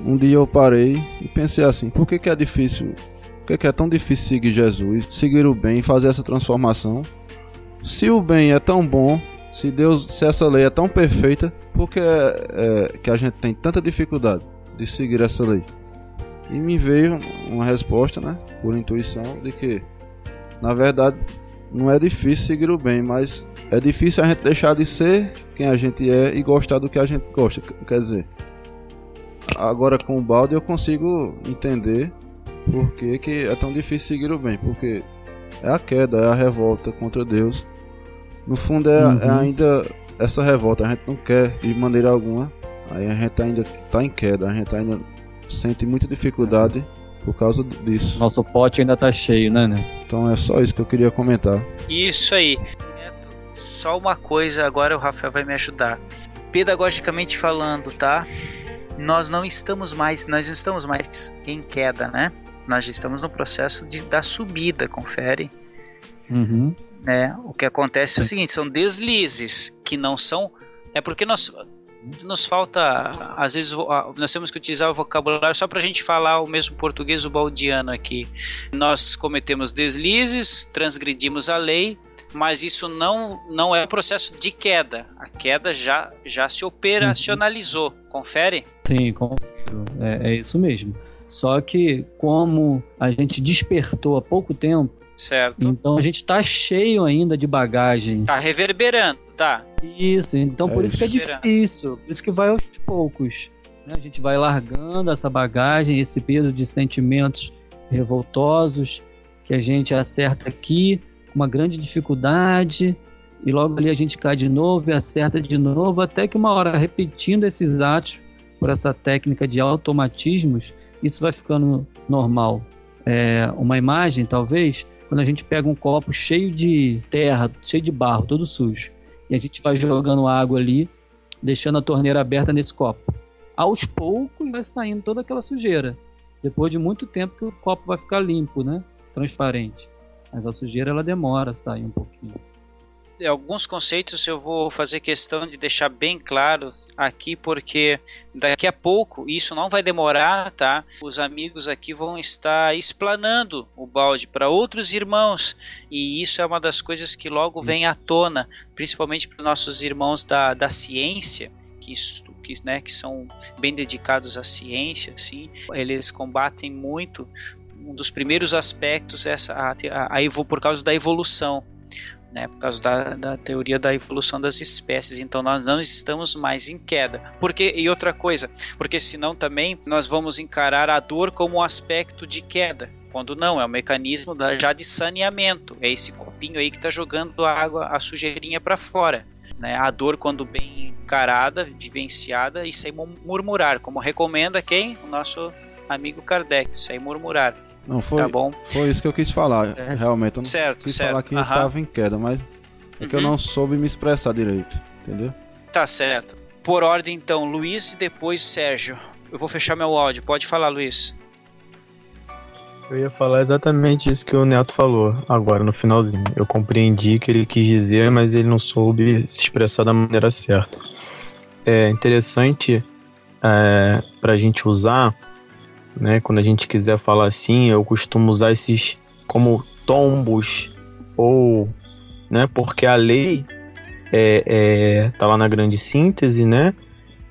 um dia eu parei e pensei assim: por que, que é difícil por que é tão difícil seguir Jesus, seguir o bem fazer essa transformação? Se o bem é tão bom, se Deus, se essa lei é tão perfeita, por que é, é, que a gente tem tanta dificuldade de seguir essa lei? E me veio uma resposta, né, por intuição, de que, na verdade, não é difícil seguir o bem, mas é difícil a gente deixar de ser quem a gente é e gostar do que a gente gosta. Quer dizer, agora com o balde eu consigo entender por que, que é tão difícil seguir o bem? Porque é a queda, é a revolta contra Deus. No fundo, é, é uhum. é ainda essa revolta. A gente não quer, de maneira alguma, Aí a gente ainda tá em queda, a gente ainda sente muita dificuldade por causa disso. Nosso pote ainda tá cheio, né, Neto? Então é só isso que eu queria comentar. Isso aí. Neto, só uma coisa, agora o Rafael vai me ajudar. Pedagogicamente falando, tá? Nós não estamos mais, nós estamos mais em queda, né? Nós estamos no processo de, da subida, confere. Uhum. Né? O que acontece é o seguinte, são deslizes que não são é porque nós nos falta, às vezes, nós temos que utilizar o vocabulário só para a gente falar o mesmo português o baldiano aqui. Nós cometemos deslizes, transgredimos a lei, mas isso não, não é processo de queda. A queda já, já se operacionalizou. Confere? Sim, é, é isso mesmo. Só que, como a gente despertou há pouco tempo, Certo. Então a gente está cheio ainda de bagagem. Está reverberando, tá? Isso, então por é isso que é difícil, por isso que vai aos poucos. Né? A gente vai largando essa bagagem, esse peso de sentimentos revoltosos que a gente acerta aqui uma grande dificuldade e logo ali a gente cai de novo e acerta de novo até que uma hora repetindo esses atos por essa técnica de automatismos isso vai ficando normal. É, uma imagem talvez quando a gente pega um copo cheio de terra, cheio de barro, todo sujo, e a gente vai jogando água ali, deixando a torneira aberta nesse copo. Aos poucos vai saindo toda aquela sujeira. Depois de muito tempo que o copo vai ficar limpo, né? Transparente. Mas a sujeira ela demora a sair um pouquinho alguns conceitos eu vou fazer questão de deixar bem claro aqui, porque daqui a pouco, isso não vai demorar, tá? Os amigos aqui vão estar explanando o balde para outros irmãos, e isso é uma das coisas que logo vem à tona, principalmente para nossos irmãos da, da ciência, que, que, né, que são bem dedicados à ciência, assim, eles combatem muito um dos primeiros aspectos essa a, a, a, por causa da evolução né, por causa da, da, teoria da evolução das espécies. Então nós não estamos mais em queda. Porque e outra coisa, porque senão também nós vamos encarar a dor como um aspecto de queda. Quando não, é um mecanismo da, já de saneamento. É esse copinho aí que está jogando a água, a sujeirinha para fora. Né? A dor, quando bem encarada, vivenciada, e sem murmurar, como recomenda quem? O nosso amigo Kardec, sem murmurar. Não, foi, tá bom? foi isso que eu quis falar, é. realmente. Eu não certo, quis certo. falar que estava em queda, mas é que eu uhum. não soube me expressar direito, entendeu? Tá certo. Por ordem, então, Luiz e depois Sérgio. Eu vou fechar meu áudio. Pode falar, Luiz. Eu ia falar exatamente isso que o Neto falou agora no finalzinho. Eu compreendi o que ele quis dizer, mas ele não soube se expressar da maneira certa. É interessante é, para a gente usar né? Quando a gente quiser falar assim, eu costumo usar esses como tombos ou, né? Porque a lei é, é, tá lá na grande síntese, né?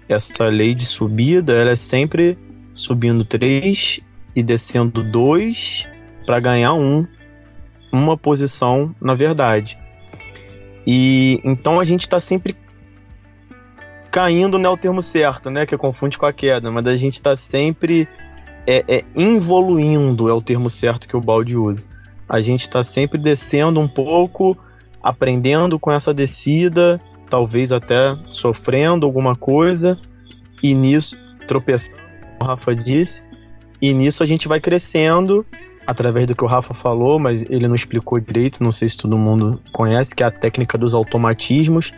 Essa lei de subida, ela é sempre subindo três e descendo dois para ganhar um, uma posição na verdade. E então a gente está sempre caindo não é o termo certo, né? Que confunde com a queda, mas a gente está sempre é, é involuindo, é o termo certo que o balde usa. A gente está sempre descendo um pouco, aprendendo com essa descida, talvez até sofrendo alguma coisa, e nisso, tropeçando, como o Rafa disse, e nisso a gente vai crescendo através do que o Rafa falou, mas ele não explicou direito, não sei se todo mundo conhece, que é a técnica dos automatismos,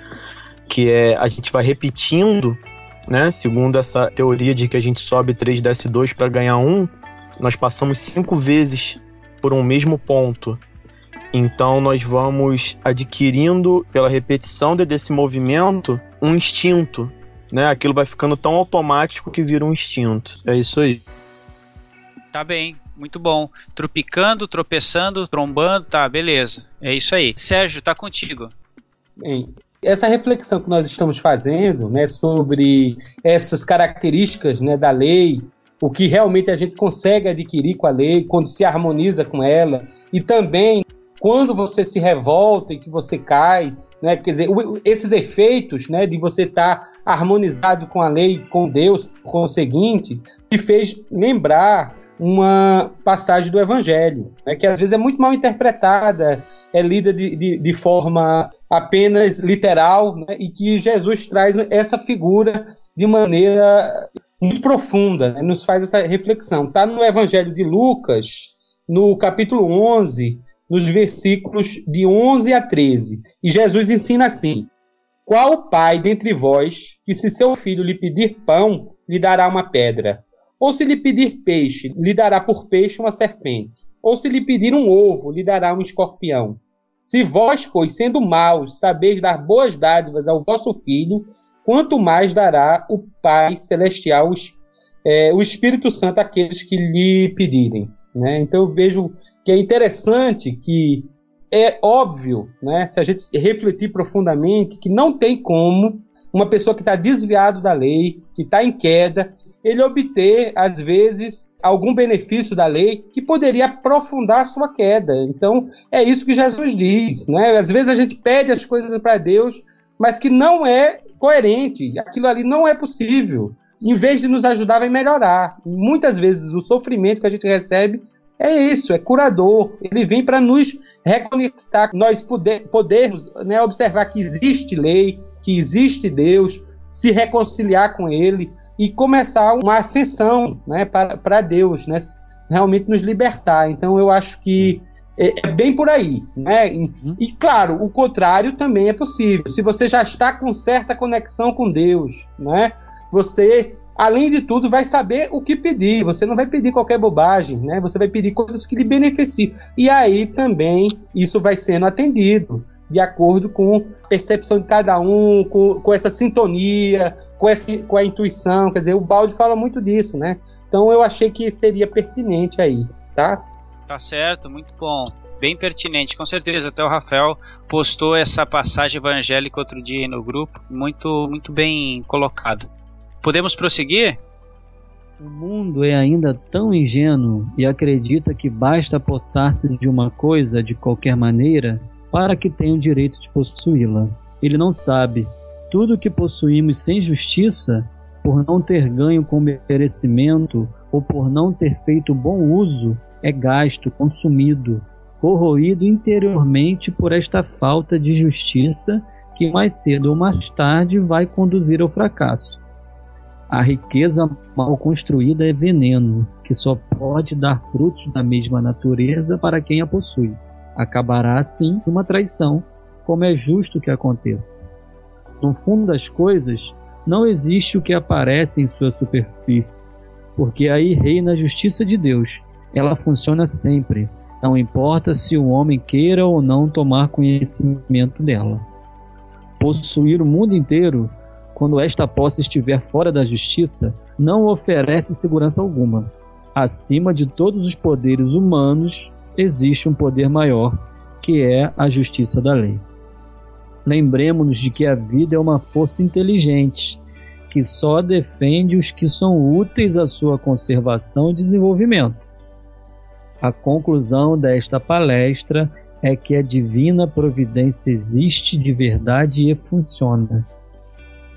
que é a gente vai repetindo né? Segundo essa teoria de que a gente sobe 3, desce 2 para ganhar 1, nós passamos cinco vezes por um mesmo ponto. Então nós vamos adquirindo pela repetição desse movimento um instinto, né? Aquilo vai ficando tão automático que vira um instinto. É isso aí. Tá bem, muito bom. Tropicando, tropeçando, trombando, tá, beleza. É isso aí. Sérgio, tá contigo. Bem, essa reflexão que nós estamos fazendo né, sobre essas características né, da lei, o que realmente a gente consegue adquirir com a lei, quando se harmoniza com ela, e também quando você se revolta e que você cai, né, quer dizer, esses efeitos né, de você estar tá harmonizado com a lei, com Deus, com o seguinte, me fez lembrar uma passagem do Evangelho, né, que às vezes é muito mal interpretada, é lida de, de, de forma apenas literal, né, e que Jesus traz essa figura de maneira muito profunda, né? nos faz essa reflexão. Está no Evangelho de Lucas, no capítulo 11, nos versículos de 11 a 13. E Jesus ensina assim: Qual pai dentre vós que, se seu filho lhe pedir pão, lhe dará uma pedra? Ou se lhe pedir peixe, lhe dará por peixe uma serpente? Ou se lhe pedir um ovo, lhe dará um escorpião? Se vós, pois, sendo maus, sabeis dar boas dádivas ao vosso filho, quanto mais dará o Pai Celestial, é, o Espírito Santo, àqueles que lhe pedirem. Né? Então eu vejo que é interessante que é óbvio, né, se a gente refletir profundamente, que não tem como uma pessoa que está desviado da lei, que está em queda, ele obter, às vezes, algum benefício da lei que poderia aprofundar sua queda. Então, é isso que Jesus diz. Né? Às vezes a gente pede as coisas para Deus, mas que não é coerente. Aquilo ali não é possível. Em vez de nos ajudar, vai melhorar. Muitas vezes o sofrimento que a gente recebe é isso, é curador. Ele vem para nos reconectar, nós poder, podermos né, observar que existe lei, que existe Deus, se reconciliar com Ele e começar uma ascensão né, para Deus, né, realmente nos libertar. Então eu acho que é, é bem por aí. Né? E, uhum. e, claro, o contrário também é possível. Se você já está com certa conexão com Deus, né, você além de tudo, vai saber o que pedir. Você não vai pedir qualquer bobagem, né? Você vai pedir coisas que lhe beneficiem. E aí também isso vai sendo atendido de acordo com a percepção de cada um, com, com essa sintonia, com, essa, com a intuição. Quer dizer, o Balde fala muito disso, né? Então eu achei que seria pertinente aí, tá? Tá certo, muito bom. Bem pertinente, com certeza. Até o Rafael postou essa passagem evangélica outro dia aí no grupo. Muito, muito bem colocado. Podemos prosseguir? O mundo é ainda tão ingênuo e acredita que basta apossar-se de uma coisa de qualquer maneira para que tenha o direito de possuí-la. Ele não sabe. Tudo que possuímos sem justiça, por não ter ganho com merecimento ou por não ter feito bom uso, é gasto, consumido, corroído interiormente por esta falta de justiça que mais cedo ou mais tarde vai conduzir ao fracasso. A riqueza mal construída é veneno, que só pode dar frutos da mesma natureza para quem a possui acabará assim uma traição, como é justo que aconteça. No fundo das coisas, não existe o que aparece em sua superfície, porque aí reina a justiça de Deus. Ela funciona sempre, não importa se o homem queira ou não tomar conhecimento dela. Possuir o mundo inteiro, quando esta posse estiver fora da justiça, não oferece segurança alguma. Acima de todos os poderes humanos, existe um poder maior, que é a justiça da lei. Lembremos-nos de que a vida é uma força inteligente, que só defende os que são úteis à sua conservação e desenvolvimento. A conclusão desta palestra é que a divina providência existe de verdade e funciona.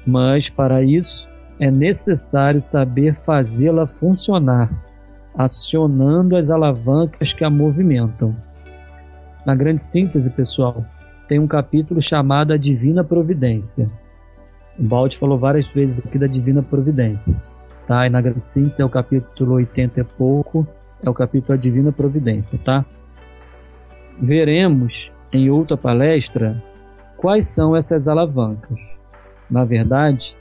Mas, para isso, é necessário saber fazê-la funcionar acionando as alavancas que a movimentam. Na grande síntese, pessoal, tem um capítulo chamado A Divina Providência. O Balde falou várias vezes aqui da Divina Providência. Tá? E na grande síntese é o capítulo 80 e pouco, é o capítulo A Divina Providência, tá? Veremos em outra palestra quais são essas alavancas. Na verdade,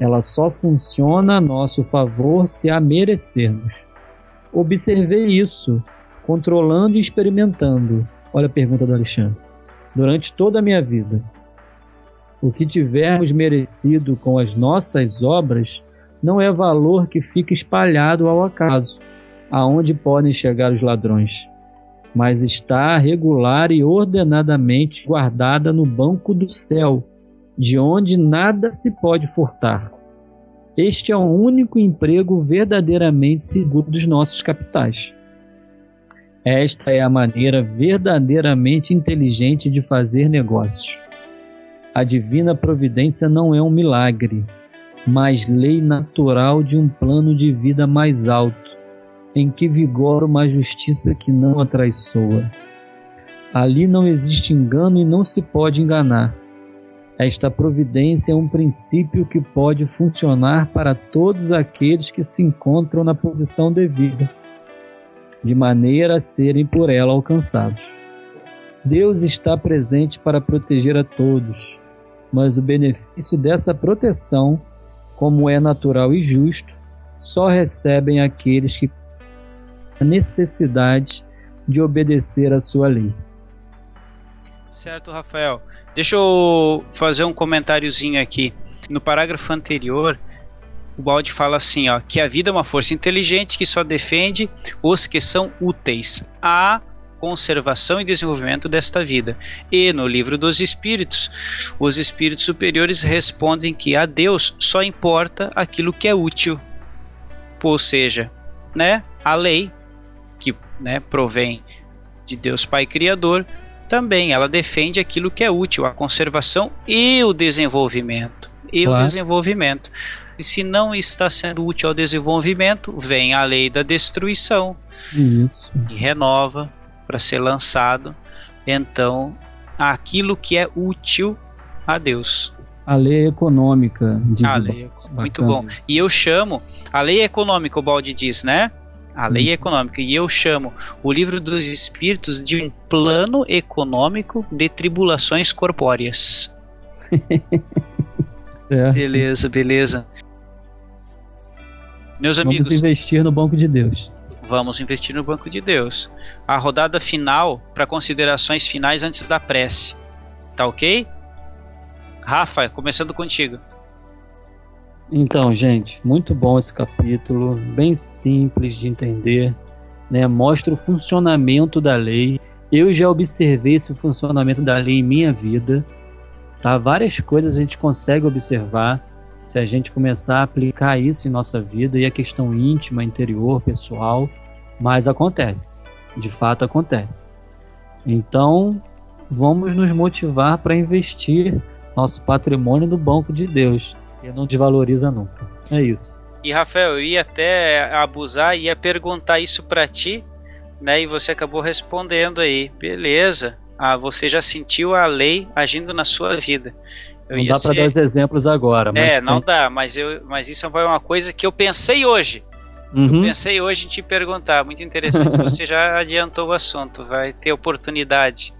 ela só funciona a nosso favor se a merecermos. Observei isso, controlando e experimentando. Olha a pergunta do Alexandre. Durante toda a minha vida. O que tivermos merecido com as nossas obras não é valor que fica espalhado ao acaso, aonde podem chegar os ladrões, mas está regular e ordenadamente guardada no banco do céu, de onde nada se pode furtar. Este é o único emprego verdadeiramente seguro dos nossos capitais. Esta é a maneira verdadeiramente inteligente de fazer negócios. A divina providência não é um milagre, mas lei natural de um plano de vida mais alto, em que vigora uma justiça que não atraiçoa. Ali não existe engano e não se pode enganar. Esta providência é um princípio que pode funcionar para todos aqueles que se encontram na posição devida, de maneira a serem por ela alcançados. Deus está presente para proteger a todos, mas o benefício dessa proteção, como é natural e justo, só recebem aqueles que têm a necessidade de obedecer à sua lei. Certo, Rafael. Deixa eu fazer um comentáriozinho aqui. No parágrafo anterior, o Balde fala assim, ó, que a vida é uma força inteligente que só defende os que são úteis à conservação e desenvolvimento desta vida. E no livro dos espíritos, os espíritos superiores respondem que a Deus só importa aquilo que é útil. Ou seja, né, a lei que, né, provém de Deus Pai Criador também ela defende aquilo que é útil, a conservação e o desenvolvimento. E claro. o desenvolvimento. E se não está sendo útil ao desenvolvimento, vem a lei da destruição Isso. e renova para ser lançado. Então, aquilo que é útil a Deus. A lei econômica. A lei, muito bom. E eu chamo, a lei econômica, o Balde diz, né? A lei uhum. econômica. E eu chamo o livro dos espíritos de um plano econômico de tribulações corpóreas. [LAUGHS] beleza, beleza. Meus Vamos amigos. Vamos investir no Banco de Deus. Vamos investir no Banco de Deus. A rodada final para considerações finais antes da prece. Tá ok? Rafa, começando contigo. Então, gente, muito bom esse capítulo, bem simples de entender, né? Mostra o funcionamento da lei. Eu já observei esse funcionamento da lei em minha vida. Tá? Várias coisas a gente consegue observar se a gente começar a aplicar isso em nossa vida e a questão íntima, interior, pessoal, mas acontece, de fato acontece. Então, vamos nos motivar para investir nosso patrimônio no banco de Deus e não desvaloriza nunca. É isso. E Rafael, eu ia até abusar, ia perguntar isso para ti, né? E você acabou respondendo aí. Beleza. Ah, você já sentiu a lei agindo na sua vida. Eu não dá para ser... dar os exemplos agora. Mas é, tem... não dá, mas, eu, mas isso foi uma coisa que eu pensei hoje. Uhum. Eu pensei hoje em te perguntar. Muito interessante. [LAUGHS] Você já adiantou o assunto, vai ter oportunidade.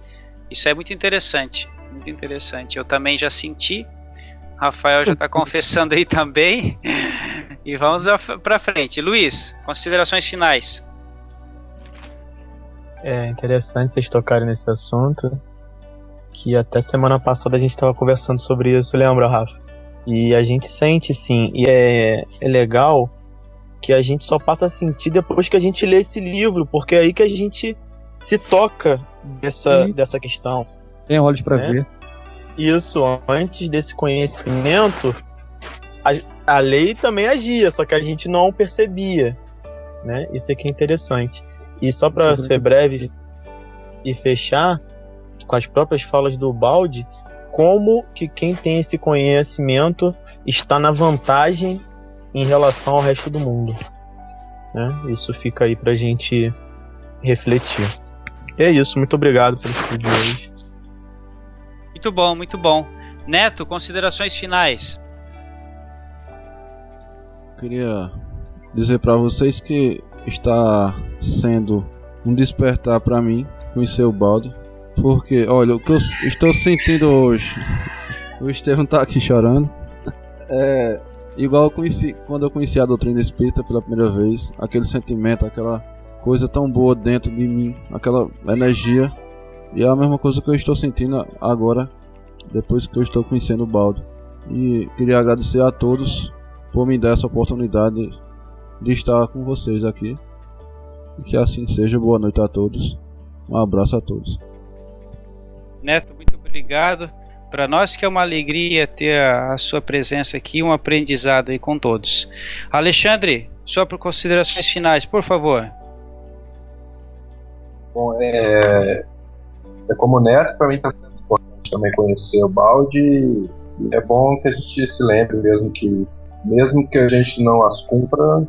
Isso é muito interessante. Muito interessante. Eu também já senti Rafael já está confessando aí também. E vamos para frente. Luiz, considerações finais. É interessante vocês tocarem nesse assunto. Que até semana passada a gente estava conversando sobre isso, lembra, Rafa? E a gente sente sim. E é, é legal que a gente só passa a sentir depois que a gente lê esse livro, porque é aí que a gente se toca dessa, dessa questão. Tem olhos para né? ver. Isso, antes desse conhecimento, a, a lei também agia, só que a gente não percebia, né? Isso aqui é interessante. E só para ser breve e fechar com as próprias falas do Balde, como que quem tem esse conhecimento está na vantagem em relação ao resto do mundo. Né? Isso fica aí para a gente refletir. E é isso, muito obrigado pelo estudo de hoje. Muito bom, muito bom. Neto, considerações finais. Queria dizer para vocês que está sendo um despertar para mim conhecer o balde, porque olha o que eu estou sentindo hoje. O Estevam tá aqui chorando. [LAUGHS] É igual eu conheci quando eu conheci a doutrina espírita pela primeira vez, aquele sentimento, aquela coisa tão boa dentro de mim, aquela energia e é a mesma coisa que eu estou sentindo agora, depois que eu estou conhecendo o Baldo. E queria agradecer a todos por me dar essa oportunidade de estar com vocês aqui. E que assim seja. Boa noite a todos. Um abraço a todos. Neto, muito obrigado. Para nós que é uma alegria ter a, a, sua presença aqui, um aprendizado aí com todos. Alexandre, só por considerações finais, por favor. Bom, é, é como neto, para mim está sendo importante também conhecer o balde. É bom que a gente se lembre mesmo que, mesmo que a gente não as cumpra,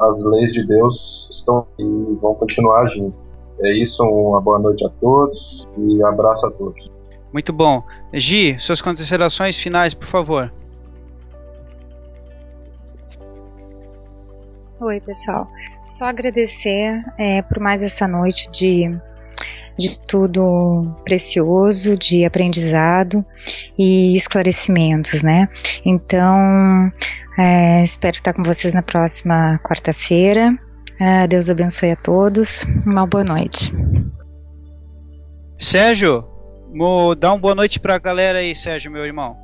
as leis de Deus estão e vão continuar agindo. É isso, uma boa noite a todos e abraço a todos. Muito bom. Gi, suas considerações finais, por favor. Oi, pessoal. Só agradecer é, por mais essa noite de, de tudo precioso, de aprendizado e esclarecimentos, né? Então, é, espero estar com vocês na próxima quarta-feira. É, Deus abençoe a todos. Uma boa noite. Sérgio, Vou dar uma boa noite para a galera aí, Sérgio, meu irmão.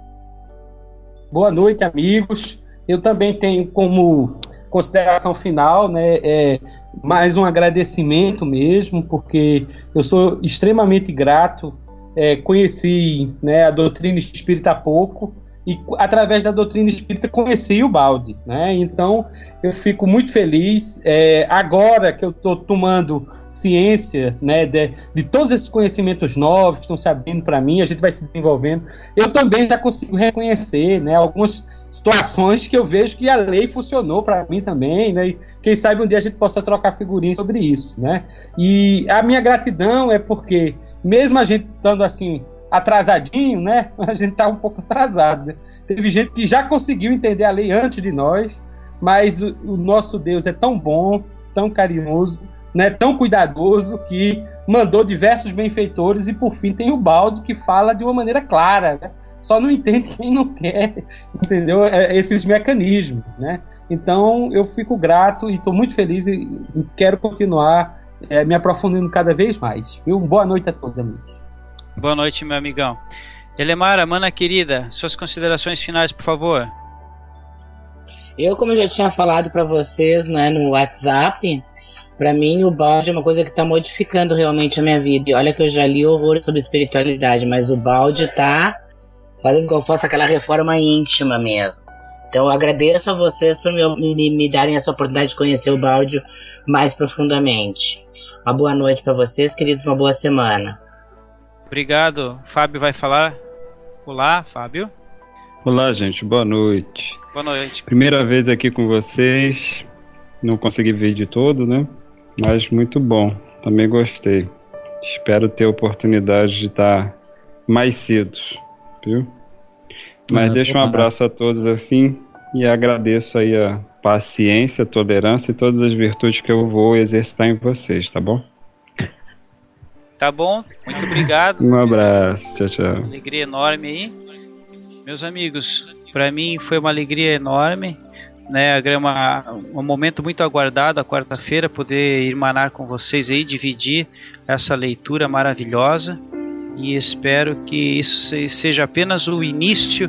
Boa noite, amigos. Eu também tenho como consideração final, né, é, mais um agradecimento mesmo, porque eu sou extremamente grato. É, conheci né, a doutrina espírita há pouco e através da doutrina espírita conheci o balde, né? Então eu fico muito feliz é, agora que eu estou tomando ciência, né, de, de, todos esses conhecimentos novos que estão se abrindo para mim, a gente vai se desenvolvendo. Eu também já consigo reconhecer, né, algumas situações que eu vejo que a lei funcionou para mim também, né? E quem sabe um dia a gente possa trocar figurinhas sobre isso, né? E a minha gratidão é porque mesmo a gente estando assim atrasadinho, né? [LAUGHS] A gente tá um pouco atrasado. Né? Teve gente que já conseguiu entender a lei antes de nós, mas o, o nosso Deus é tão bom, tão carinhoso, né, tão cuidadoso que mandou diversos benfeitores e por fim tem o Baldo que fala de uma maneira clara, né? Só não entende quem não quer, entendeu? É, esses mecanismos, né? Então eu fico grato e estou muito feliz e, e quero continuar é, me aprofundando cada vez mais. Viu? Boa noite a todos, amigos. Boa noite, meu amigão. Elemara, mana querida, suas considerações finais, por favor. Eu, como eu já tinha falado para vocês né, no WhatsApp, para mim o balde é uma coisa que está modificando realmente a minha vida. E olha que eu já li horror sobre espiritualidade, mas o balde está fazendo com que eu faça aquela reforma íntima mesmo. Então eu agradeço a vocês por me, me, me darem essa oportunidade de conhecer o balde mais profundamente. Uma boa noite para vocês, queridos, uma boa semana. Obrigado. Fábio vai falar. Olá, Fábio. Olá, gente. Boa noite. Boa noite. Primeira vez aqui com vocês. Não consegui ver de todo, né? Mas muito bom. Também gostei. Espero ter a oportunidade de estar mais cedo, viu? Mas ah, deixa um abraço a todos assim e agradeço aí a paciência, a tolerância e todas as virtudes que eu vou exercitar em vocês, tá bom? Tá bom? Muito obrigado. Um abraço. Tchau, tchau. Alegria enorme aí. Meus amigos, para mim foi uma alegria enorme. Né, uma, um momento muito aguardado, a quarta-feira, poder irmanar com vocês aí, dividir essa leitura maravilhosa. E espero que isso seja apenas o início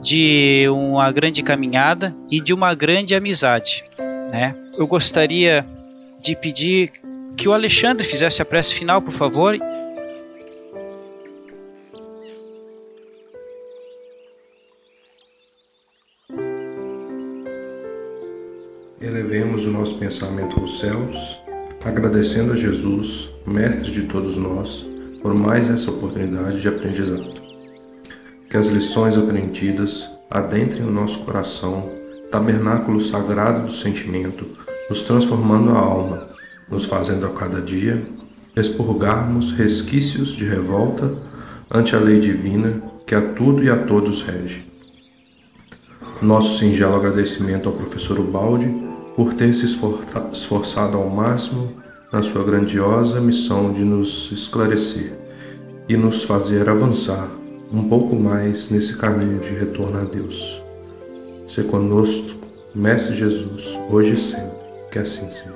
de uma grande caminhada e de uma grande amizade. Né? Eu gostaria de pedir que o Alexandre fizesse a prece final, por favor. Elevemos o nosso pensamento aos céus, agradecendo a Jesus, Mestre de todos nós, por mais essa oportunidade de aprendizado. Que as lições aprendidas adentrem o nosso coração, tabernáculo sagrado do sentimento, nos transformando a alma nos fazendo a cada dia expurgarmos resquícios de revolta ante a lei divina que a tudo e a todos rege. Nosso singelo agradecimento ao professor Ubaldi por ter se esforçado ao máximo na sua grandiosa missão de nos esclarecer e nos fazer avançar um pouco mais nesse caminho de retorno a Deus. Se conosco, Mestre Jesus, hoje e sempre, que assim seja.